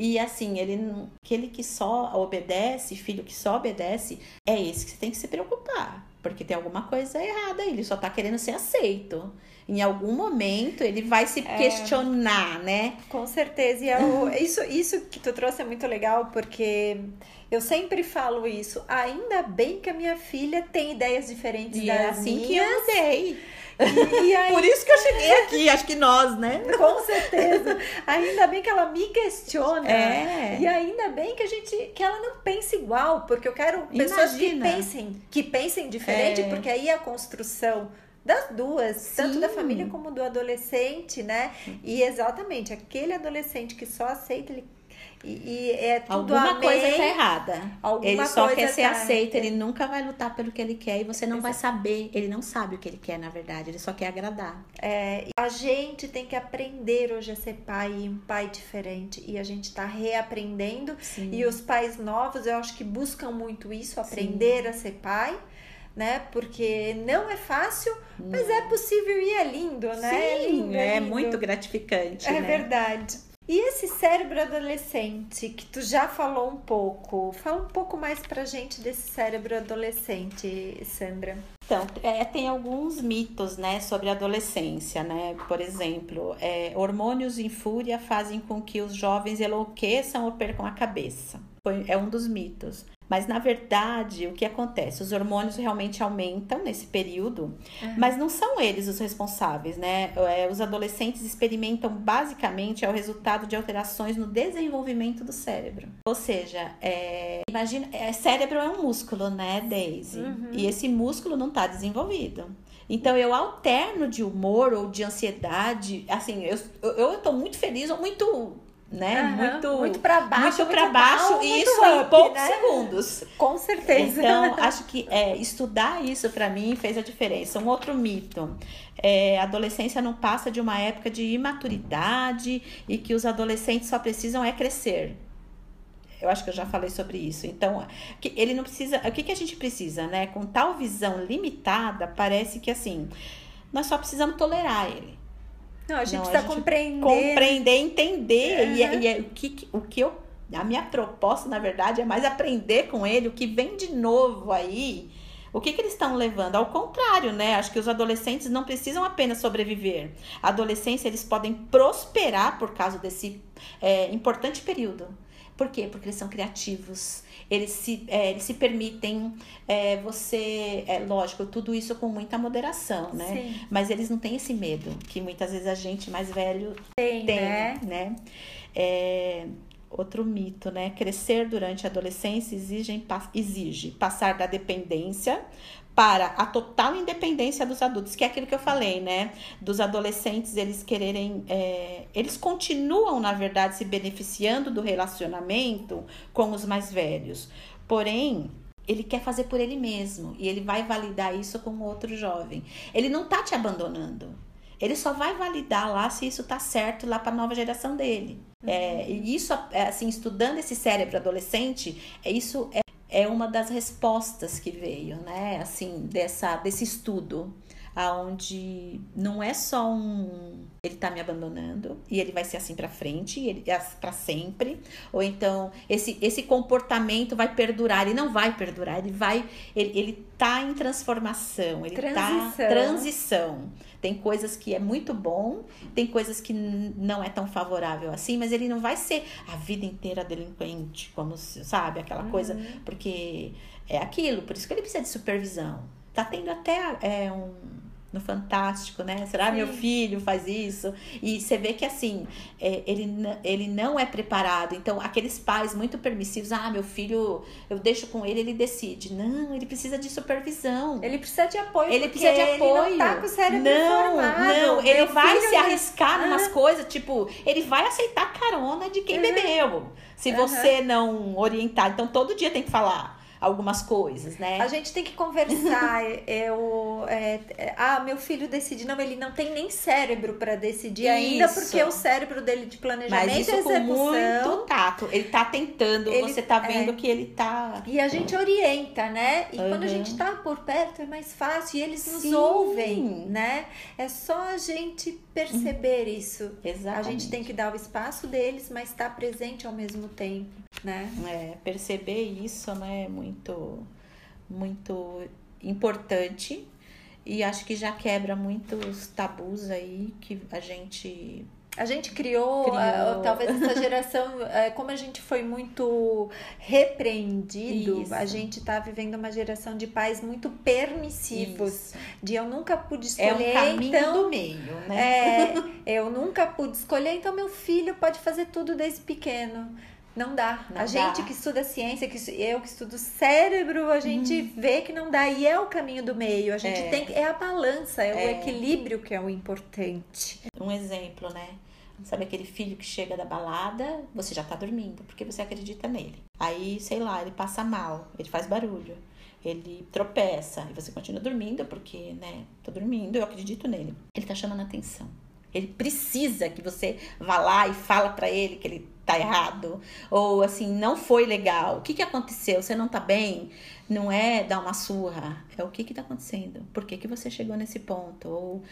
E assim, ele aquele que só obedece, filho que só obedece, é esse que você tem que se preocupar. porque tem alguma coisa errada, ele só tá querendo ser aceito. Em algum momento ele vai se é, questionar, né? Com certeza. E eu, é [laughs] isso, isso que tu trouxe é muito legal, porque eu sempre falo isso. Ainda bem que a minha filha tem ideias diferentes e das é assim minhas. que eu mudei. E, e aí... Por isso que eu cheguei aqui, acho que nós, né? Com certeza. Ainda bem que ela me questiona. É. E ainda bem que a gente que ela não pense igual, porque eu quero pessoas Imagina. que pensem, que pensem diferente, é. porque aí a construção das duas, Sim. tanto da família como do adolescente, né? E exatamente, aquele adolescente que só aceita, ele e, e é tudo Alguma amém, coisa tá errada. Ele só quer ser tá aceito, ele nunca vai lutar pelo que ele quer e você não Exato. vai saber. Ele não sabe o que ele quer, na verdade, ele só quer agradar. É, a gente tem que aprender hoje a ser pai e um pai diferente. E a gente tá reaprendendo. Sim. E os pais novos, eu acho que buscam muito isso, aprender Sim. a ser pai né? Porque não é fácil, mas é possível e é lindo, né? Sim, é, lindo, é, é lindo. muito gratificante. É né? verdade. E esse cérebro adolescente, que tu já falou um pouco, fala um pouco mais pra gente desse cérebro adolescente, Sandra. Então, é, tem alguns mitos, né, sobre a adolescência, né? Por exemplo, é, hormônios em fúria fazem com que os jovens enlouqueçam ou percam a cabeça. É um dos mitos. Mas na verdade, o que acontece? Os hormônios realmente aumentam nesse período, uhum. mas não são eles os responsáveis, né? É, os adolescentes experimentam basicamente é o resultado de alterações no desenvolvimento do cérebro. Ou seja, é, imagina, é, cérebro é um músculo, né, Daisy? Uhum. E esse músculo não está desenvolvido. Então eu alterno de humor ou de ansiedade, assim, eu, eu, eu tô muito feliz ou muito né? Uhum, muito muito para baixo, muito para baixo down, e isso em poucos né? segundos. Com certeza. Então, [laughs] acho que é, estudar isso para mim fez a diferença. Um outro mito. É, a adolescência não passa de uma época de imaturidade e que os adolescentes só precisam é crescer. Eu acho que eu já falei sobre isso. Então, que ele não precisa. O que, que a gente precisa, né? Com tal visão limitada, parece que assim, nós só precisamos tolerar ele. Não, a gente precisa compreender. Compreender, entender. Uhum. E, e é, o, que, o que eu. A minha proposta, na verdade, é mais aprender com ele o que vem de novo aí. O que, que eles estão levando? Ao contrário, né? Acho que os adolescentes não precisam apenas sobreviver. A adolescência, eles podem prosperar por causa desse é, importante período. Por quê? Porque eles são criativos, eles se, é, eles se permitem é, você, é lógico, tudo isso com muita moderação, né? Sim. Mas eles não têm esse medo que muitas vezes a gente mais velho tem, tem né? né? É, outro mito, né? Crescer durante a adolescência exige, exige passar da dependência para a total independência dos adultos, que é aquilo que eu falei, né? Dos adolescentes eles quererem. É, eles continuam, na verdade, se beneficiando do relacionamento com os mais velhos. Porém, ele quer fazer por ele mesmo e ele vai validar isso com outro jovem. Ele não tá te abandonando. Ele só vai validar lá se isso tá certo lá para a nova geração dele. Uhum. É, e isso, é, assim, estudando esse cérebro adolescente, é isso é é uma das respostas que veio, né? Assim, dessa, desse estudo, aonde não é só um ele tá me abandonando e ele vai ser assim para frente, ele para sempre, ou então esse esse comportamento vai perdurar, ele não vai perdurar, ele vai ele, ele tá em transformação, ele tá transição. tá transição. Tem coisas que é muito bom, tem coisas que não é tão favorável assim, mas ele não vai ser a vida inteira delinquente, como sabe, aquela uhum. coisa, porque é aquilo, por isso que ele precisa de supervisão. Tá tendo até é, um no Fantástico, né? Será Sim. meu filho faz isso? E você vê que assim, é, ele, ele não é preparado. Então, aqueles pais muito permissivos, ah, meu filho, eu deixo com ele, ele decide. Não, ele precisa de supervisão. Ele precisa de apoio. Ele precisa de apoio. Ele não tá com o cérebro não, formado. Não, ele vai se arriscar ah. umas coisas, tipo, ele vai aceitar carona de quem uhum. bebeu. Se uhum. você não orientar. Então, todo dia tem que falar algumas coisas, né? A gente tem que conversar. [laughs] eu, é, é, ah, meu filho decide. Não, ele não tem nem cérebro para decidir isso. ainda, porque o cérebro dele de planejamento Mas isso execução. Com muito tato. Ele tá tentando, ele, você tá vendo é, que ele tá. E a gente orienta, né? E uhum. quando a gente tá por perto é mais fácil e eles nos Sim. ouvem, né? É só a gente perceber uhum. isso. Exatamente. A gente tem que dar o espaço deles, mas estar tá presente ao mesmo tempo, né? É, perceber isso, né? Muito muito muito importante e acho que já quebra muitos tabus aí que a gente a gente criou, Criou. uh, talvez essa geração, uh, como a gente foi muito repreendido, Isso. a gente tá vivendo uma geração de pais muito permissivos, Isso. de eu nunca pude é escolher, um caminho então do meio, né? é, eu nunca pude escolher, então meu filho pode fazer tudo desde pequeno. Não dá. Não a gente dá. que estuda ciência, que eu que estudo cérebro, a gente vê que não dá. E é o caminho do meio. A gente. É. tem que- é a balança, é, o É. equilíbrio que é o importante. Um exemplo, né? Sabe aquele filho que chega da balada, você já tá dormindo, porque você acredita nele. Aí, sei lá, ele passa mal, ele faz barulho, ele tropeça, e você continua dormindo, porque, né, tô dormindo, eu acredito nele. Ele tá chamando atenção. Ele precisa que você vá lá e fala pra ele que ele tá errado. Ou assim, não foi legal. O que que aconteceu? Você não tá bem? Não é dar uma surra. É o que que tá acontecendo? Por que que você chegou nesse ponto? Ou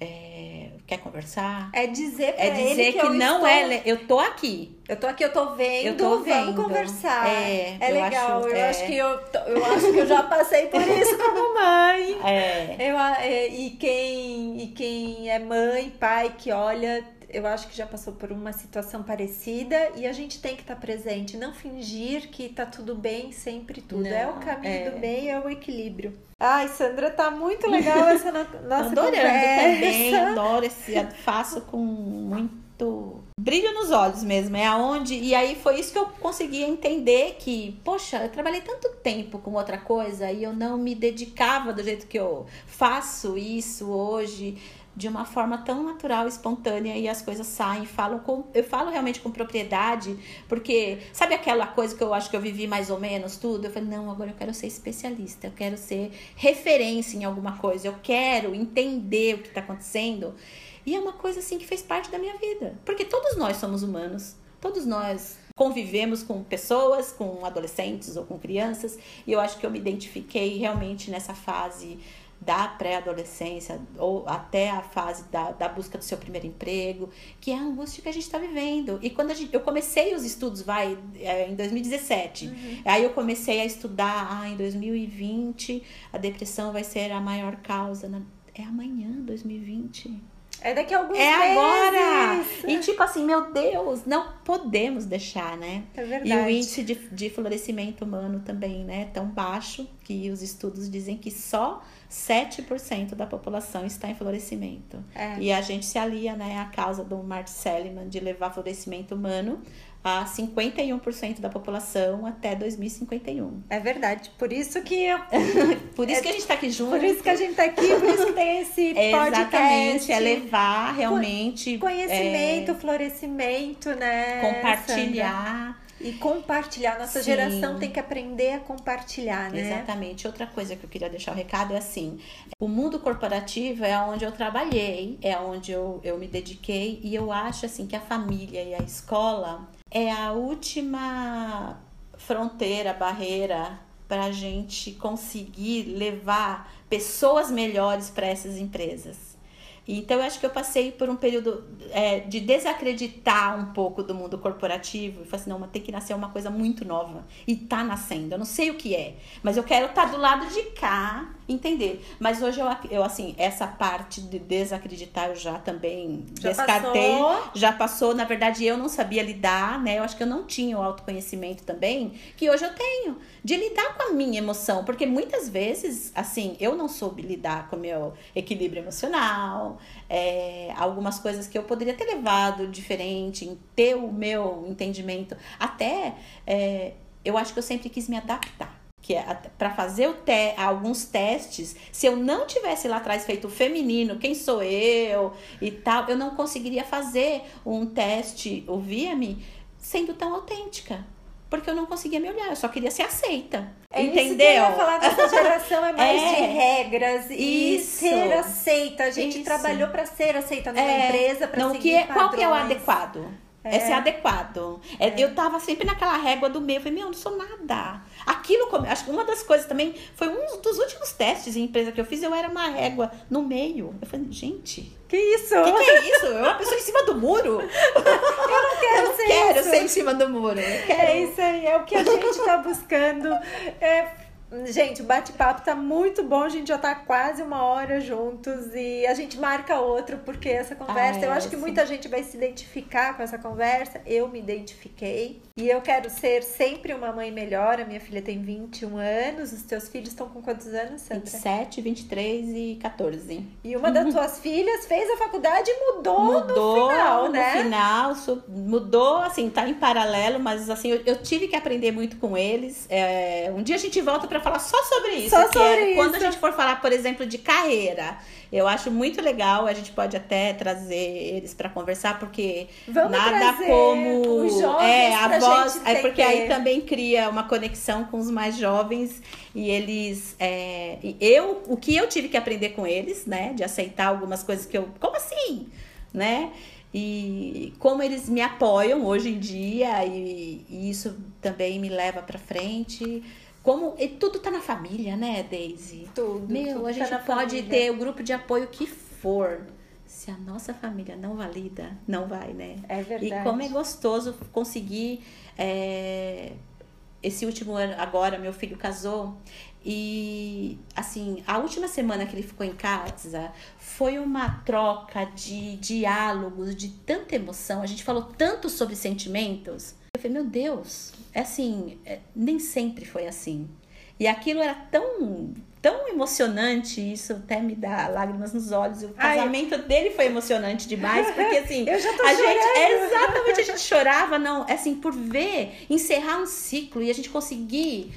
é, quer conversar? É dizer pra É dizer que, que, não estou... é. Eu tô aqui. Eu tô aqui, eu tô vendo, Eu tô vendo. vamos conversar. É, É, eu legal. acho- eu é. acho que eu, eu acho que eu já passei por [laughs] isso como mãe. É. Eu, é, e, quem, e quem é mãe, pai, que olha, eu acho que já passou por uma situação parecida e a gente tem que estar presente, não fingir que tá tudo bem sempre tudo. é o Não, caminho é. do meio, é o equilíbrio. Ai, Sandra, tá muito legal essa no- [laughs] nossa Adorando conversa. também, adoro esse. [laughs] Faço com muito brilho nos olhos mesmo. É aonde. E aí foi isso que eu conseguia entender que, poxa, eu trabalhei tanto tempo com outra coisa e eu não me dedicava do jeito que eu faço isso hoje. De uma forma tão natural, espontânea, e as coisas saem, falam com. Eu falo realmente com propriedade, porque sabe aquela coisa que eu acho que eu vivi mais ou menos tudo? Eu falei, não, agora eu quero ser especialista, eu quero ser referência em alguma coisa, eu quero entender o que está acontecendo. E é uma coisa assim que fez parte da minha vida. Porque todos nós somos humanos, todos nós convivemos com pessoas, com adolescentes ou com crianças, e eu acho que eu me identifiquei realmente nessa fase da pré-adolescência ou até a fase da, da busca do seu primeiro emprego, que é a angústia que a gente está vivendo. E quando a gente, eu comecei os estudos, vai, é, em 2017, aí eu comecei a estudar, ah, em 2020 a depressão vai ser a maior causa. Na, é amanhã, 2020. É daqui a alguns É agora! meses. E tipo assim, meu Deus, não podemos deixar, né? É E verdade. o índice de, de florescimento humano também, né? Tão baixo que os estudos dizem que só 7% da população está em florescimento. É. E a gente se alia, né, à causa do Martin Seligman de levar florescimento humano a 51% da população até 2051. É verdade. Por isso que eu, [laughs] Por isso que a gente está aqui junto. por isso que a gente tá aqui, por isso que tem esse [laughs] É, podcast. exatamente, é levar realmente Conhecimento, florescimento, né? é, compartilhar. Sandra? E compartilhar. Nossa Sim. geração tem que aprender a compartilhar, né? Exatamente. Outra coisa que eu queria deixar o recado é assim: o mundo corporativo é onde eu trabalhei, é onde eu, eu me dediquei, e eu acho assim que a família e a escola é a última fronteira, barreira para a gente conseguir levar pessoas melhores para essas empresas. Então, eu acho que eu passei por um período é, de desacreditar um pouco do mundo corporativo. E falei assim, não, tem que nascer uma coisa muito nova. E tá nascendo. Eu não sei o que é. Mas eu quero estar do lado de cá, entender. Mas hoje eu, eu assim, essa parte de desacreditar eu já também Já descartei. passou. Já passou. Na verdade, eu não sabia lidar, né? Eu acho que eu não tinha o autoconhecimento também, que hoje eu tenho. De lidar com a minha emoção. Porque muitas vezes, assim, eu não soube lidar com o meu equilíbrio emocional. é, algumas coisas que eu poderia ter levado diferente, em ter o meu entendimento. Até é, eu acho que eu sempre quis me adaptar. Que é para fazer o te alguns testes, se eu não tivesse lá atrás feito o feminino, quem sou eu e tal, eu não conseguiria fazer um teste, ouvia-me, sendo tão autêntica. Porque eu não conseguia me olhar, eu só queria ser aceita. É isso entendeu? ia falar dessa geração é mais [laughs] É. de regras e Isso. ser aceita. A gente Isso. trabalhou para ser aceita numa É. empresa, para seguir que é, qual que é o adequado? É. ser adequado. É, Eu tava sempre naquela régua do meio. Eu falei, meu, eu não sou nada. Aquilo, acho que uma das coisas também foi um dos últimos testes em empresa que eu fiz. Eu era uma régua no meio. Eu falei, gente, Que isso? o que, que é isso? Eu uma pessoa em cima do muro? [laughs] Eu não quero Eu não ser quero isso. ser em cima do muro. É isso aí, é o que a gente tá buscando. É Gente, o bate-papo tá muito bom. A gente já tá quase uma hora juntos e a gente marca outro, porque essa conversa, Ah, é, eu acho que sim. muita gente vai se identificar com essa conversa. Eu me identifiquei. E eu quero ser sempre uma mãe melhor. A minha filha tem 21 anos. Os teus filhos estão com quantos anos, Sandra? 27, 23 e 14. E uma das [laughs] tuas filhas fez a faculdade e mudou, mudou no final, no né? final, mudou, assim, tá em paralelo, mas assim, eu, eu tive que aprender muito com eles. É, um dia a gente volta pra falar só sobre isso. Só que sobre é Quando a isso. gente for falar, por exemplo, de carreira, eu acho muito legal, a gente pode até trazer eles pra conversar, porque Vamos nada como é a voz, é porque aí também cria uma conexão com os mais jovens e eles é, e eu o que eu tive que aprender com eles, né, de aceitar algumas coisas que eu, como assim, né? E como eles me apoiam hoje em dia e, e isso também me leva pra frente. Como e tudo tá na família, né, Daisy? Tudo. Meu, tudo a tá gente na pode família. ter o grupo de apoio que for. Se a nossa família não valida, não vai, né? É verdade. E como é gostoso conseguir. é, esse último ano, agora, meu filho casou. E, assim, a última semana que ele ficou em casa foi uma troca de diálogos, de tanta emoção. A gente falou tanto sobre sentimentos. Eu falei, meu Deus, é assim, é, nem sempre foi assim. E aquilo era tão, tão emocionante, isso até me dá lágrimas nos olhos. O Ai. casamento dele foi emocionante demais, porque [laughs] assim, Eu já tô a chorando. gente, é exatamente, a gente chorava, não, é assim, por ver, encerrar um ciclo e a gente conseguir.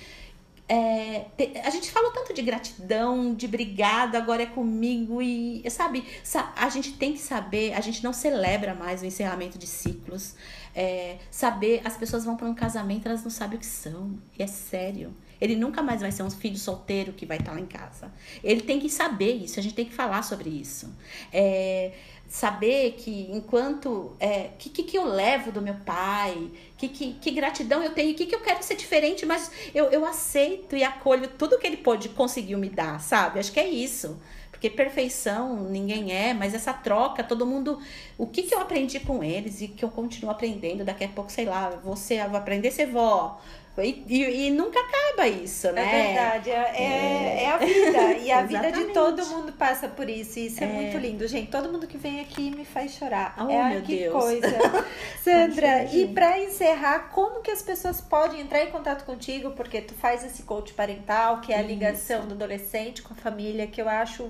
é, a gente falou tanto de gratidão, de obrigado, agora é comigo e, sabe, sa- a gente tem que saber, a gente não celebra mais o encerramento de ciclos. É, saber, as pessoas vão para um casamento, elas não sabem o que são, e é sério. Ele nunca mais vai ser um filho solteiro que vai estar lá em casa. Ele tem que saber isso, a gente tem que falar sobre isso. É, saber que enquanto. É, que, que, que eu levo do meu pai, que, que, que gratidão eu tenho, que, que eu quero ser diferente, mas eu, eu aceito e acolho tudo que ele pôde conseguiu me dar, sabe? Acho que é isso. Porque perfeição ninguém é, mas essa troca, todo mundo. O que, que eu aprendi com eles e que eu continuo aprendendo, daqui a pouco, sei lá, você vai aprender a ser vó. E, e, e nunca acaba isso, né? É verdade, é, é, é a vida. E a [laughs] vida de todo mundo passa por isso. E isso é, É. muito lindo, gente. Todo mundo que vem aqui me faz chorar. Oh, é meu que Deus. coisa. [laughs] Sandra, e pra encerrar, como que as pessoas podem entrar em contato contigo? Porque tu faz esse coach parental, que é a Isso. ligação do adolescente com a família, que eu acho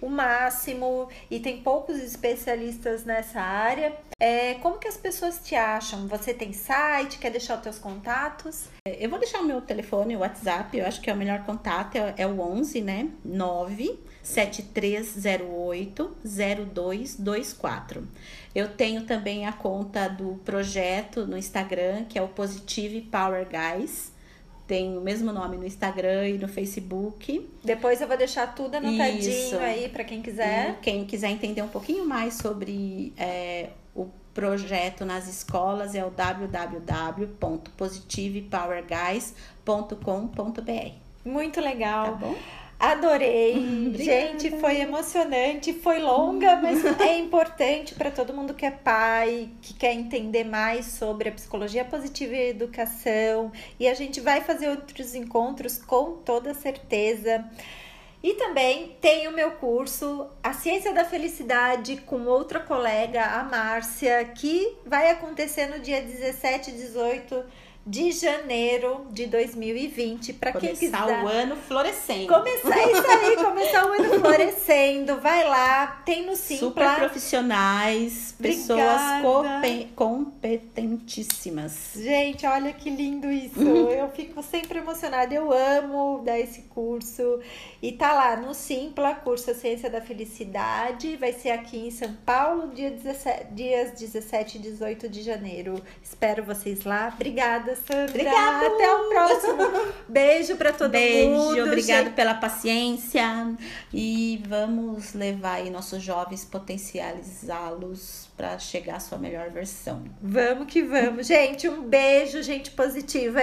o máximo e tem poucos especialistas nessa área. É, como que as pessoas te acham? Você tem site? Quer deixar os teus contatos? Eu vou deixar o meu telefone, o WhatsApp, eu acho que é o melhor contato, é, é o 11, né? 97308 0224. Eu tenho também a conta do projeto no Instagram, que é o Positive Power Guys. Tem o mesmo nome no Instagram e no Facebook. Depois eu vou deixar tudo anotadinho Isso. aí pra quem quiser. E quem quiser entender um pouquinho mais sobre é, o projeto nas escolas é o www.positivepowerguys.com.br. Muito Tá legal. bom? Adorei. [laughs] Obrigada. Gente, foi emocionante, foi longa, mas é [laughs] importante para todo mundo que é pai, que quer entender mais sobre a psicologia positiva e a educação. E a gente vai fazer outros encontros com toda certeza. E também tem o meu curso A Ciência da Felicidade com outra colega, a Márcia, que vai acontecer no dia 17 e 18 de janeiro de 2020. Para quem Começar quiser. o ano florescendo. Começar isso aí, começar o ano [laughs] florescendo. Vai lá, tem no Super Simpla. profissionais, pessoas competentíssimas. Gente, olha que lindo isso. Eu fico sempre emocionada. Eu amo dar esse curso. E tá lá no Simpla, curso A Ciência da Felicidade. Vai ser aqui em São Paulo, dia 17, dias 17 e 18 de janeiro. Espero vocês lá. Obrigada, Sandra. Obrigada. Até o próximo. Beijo pra todo Beijo, mundo. obrigado gente. pela paciência e vamos levar aí nossos jovens, potencializá-los para chegar à sua melhor versão. Vamos que vamos. Gente, um beijo, gente positiva.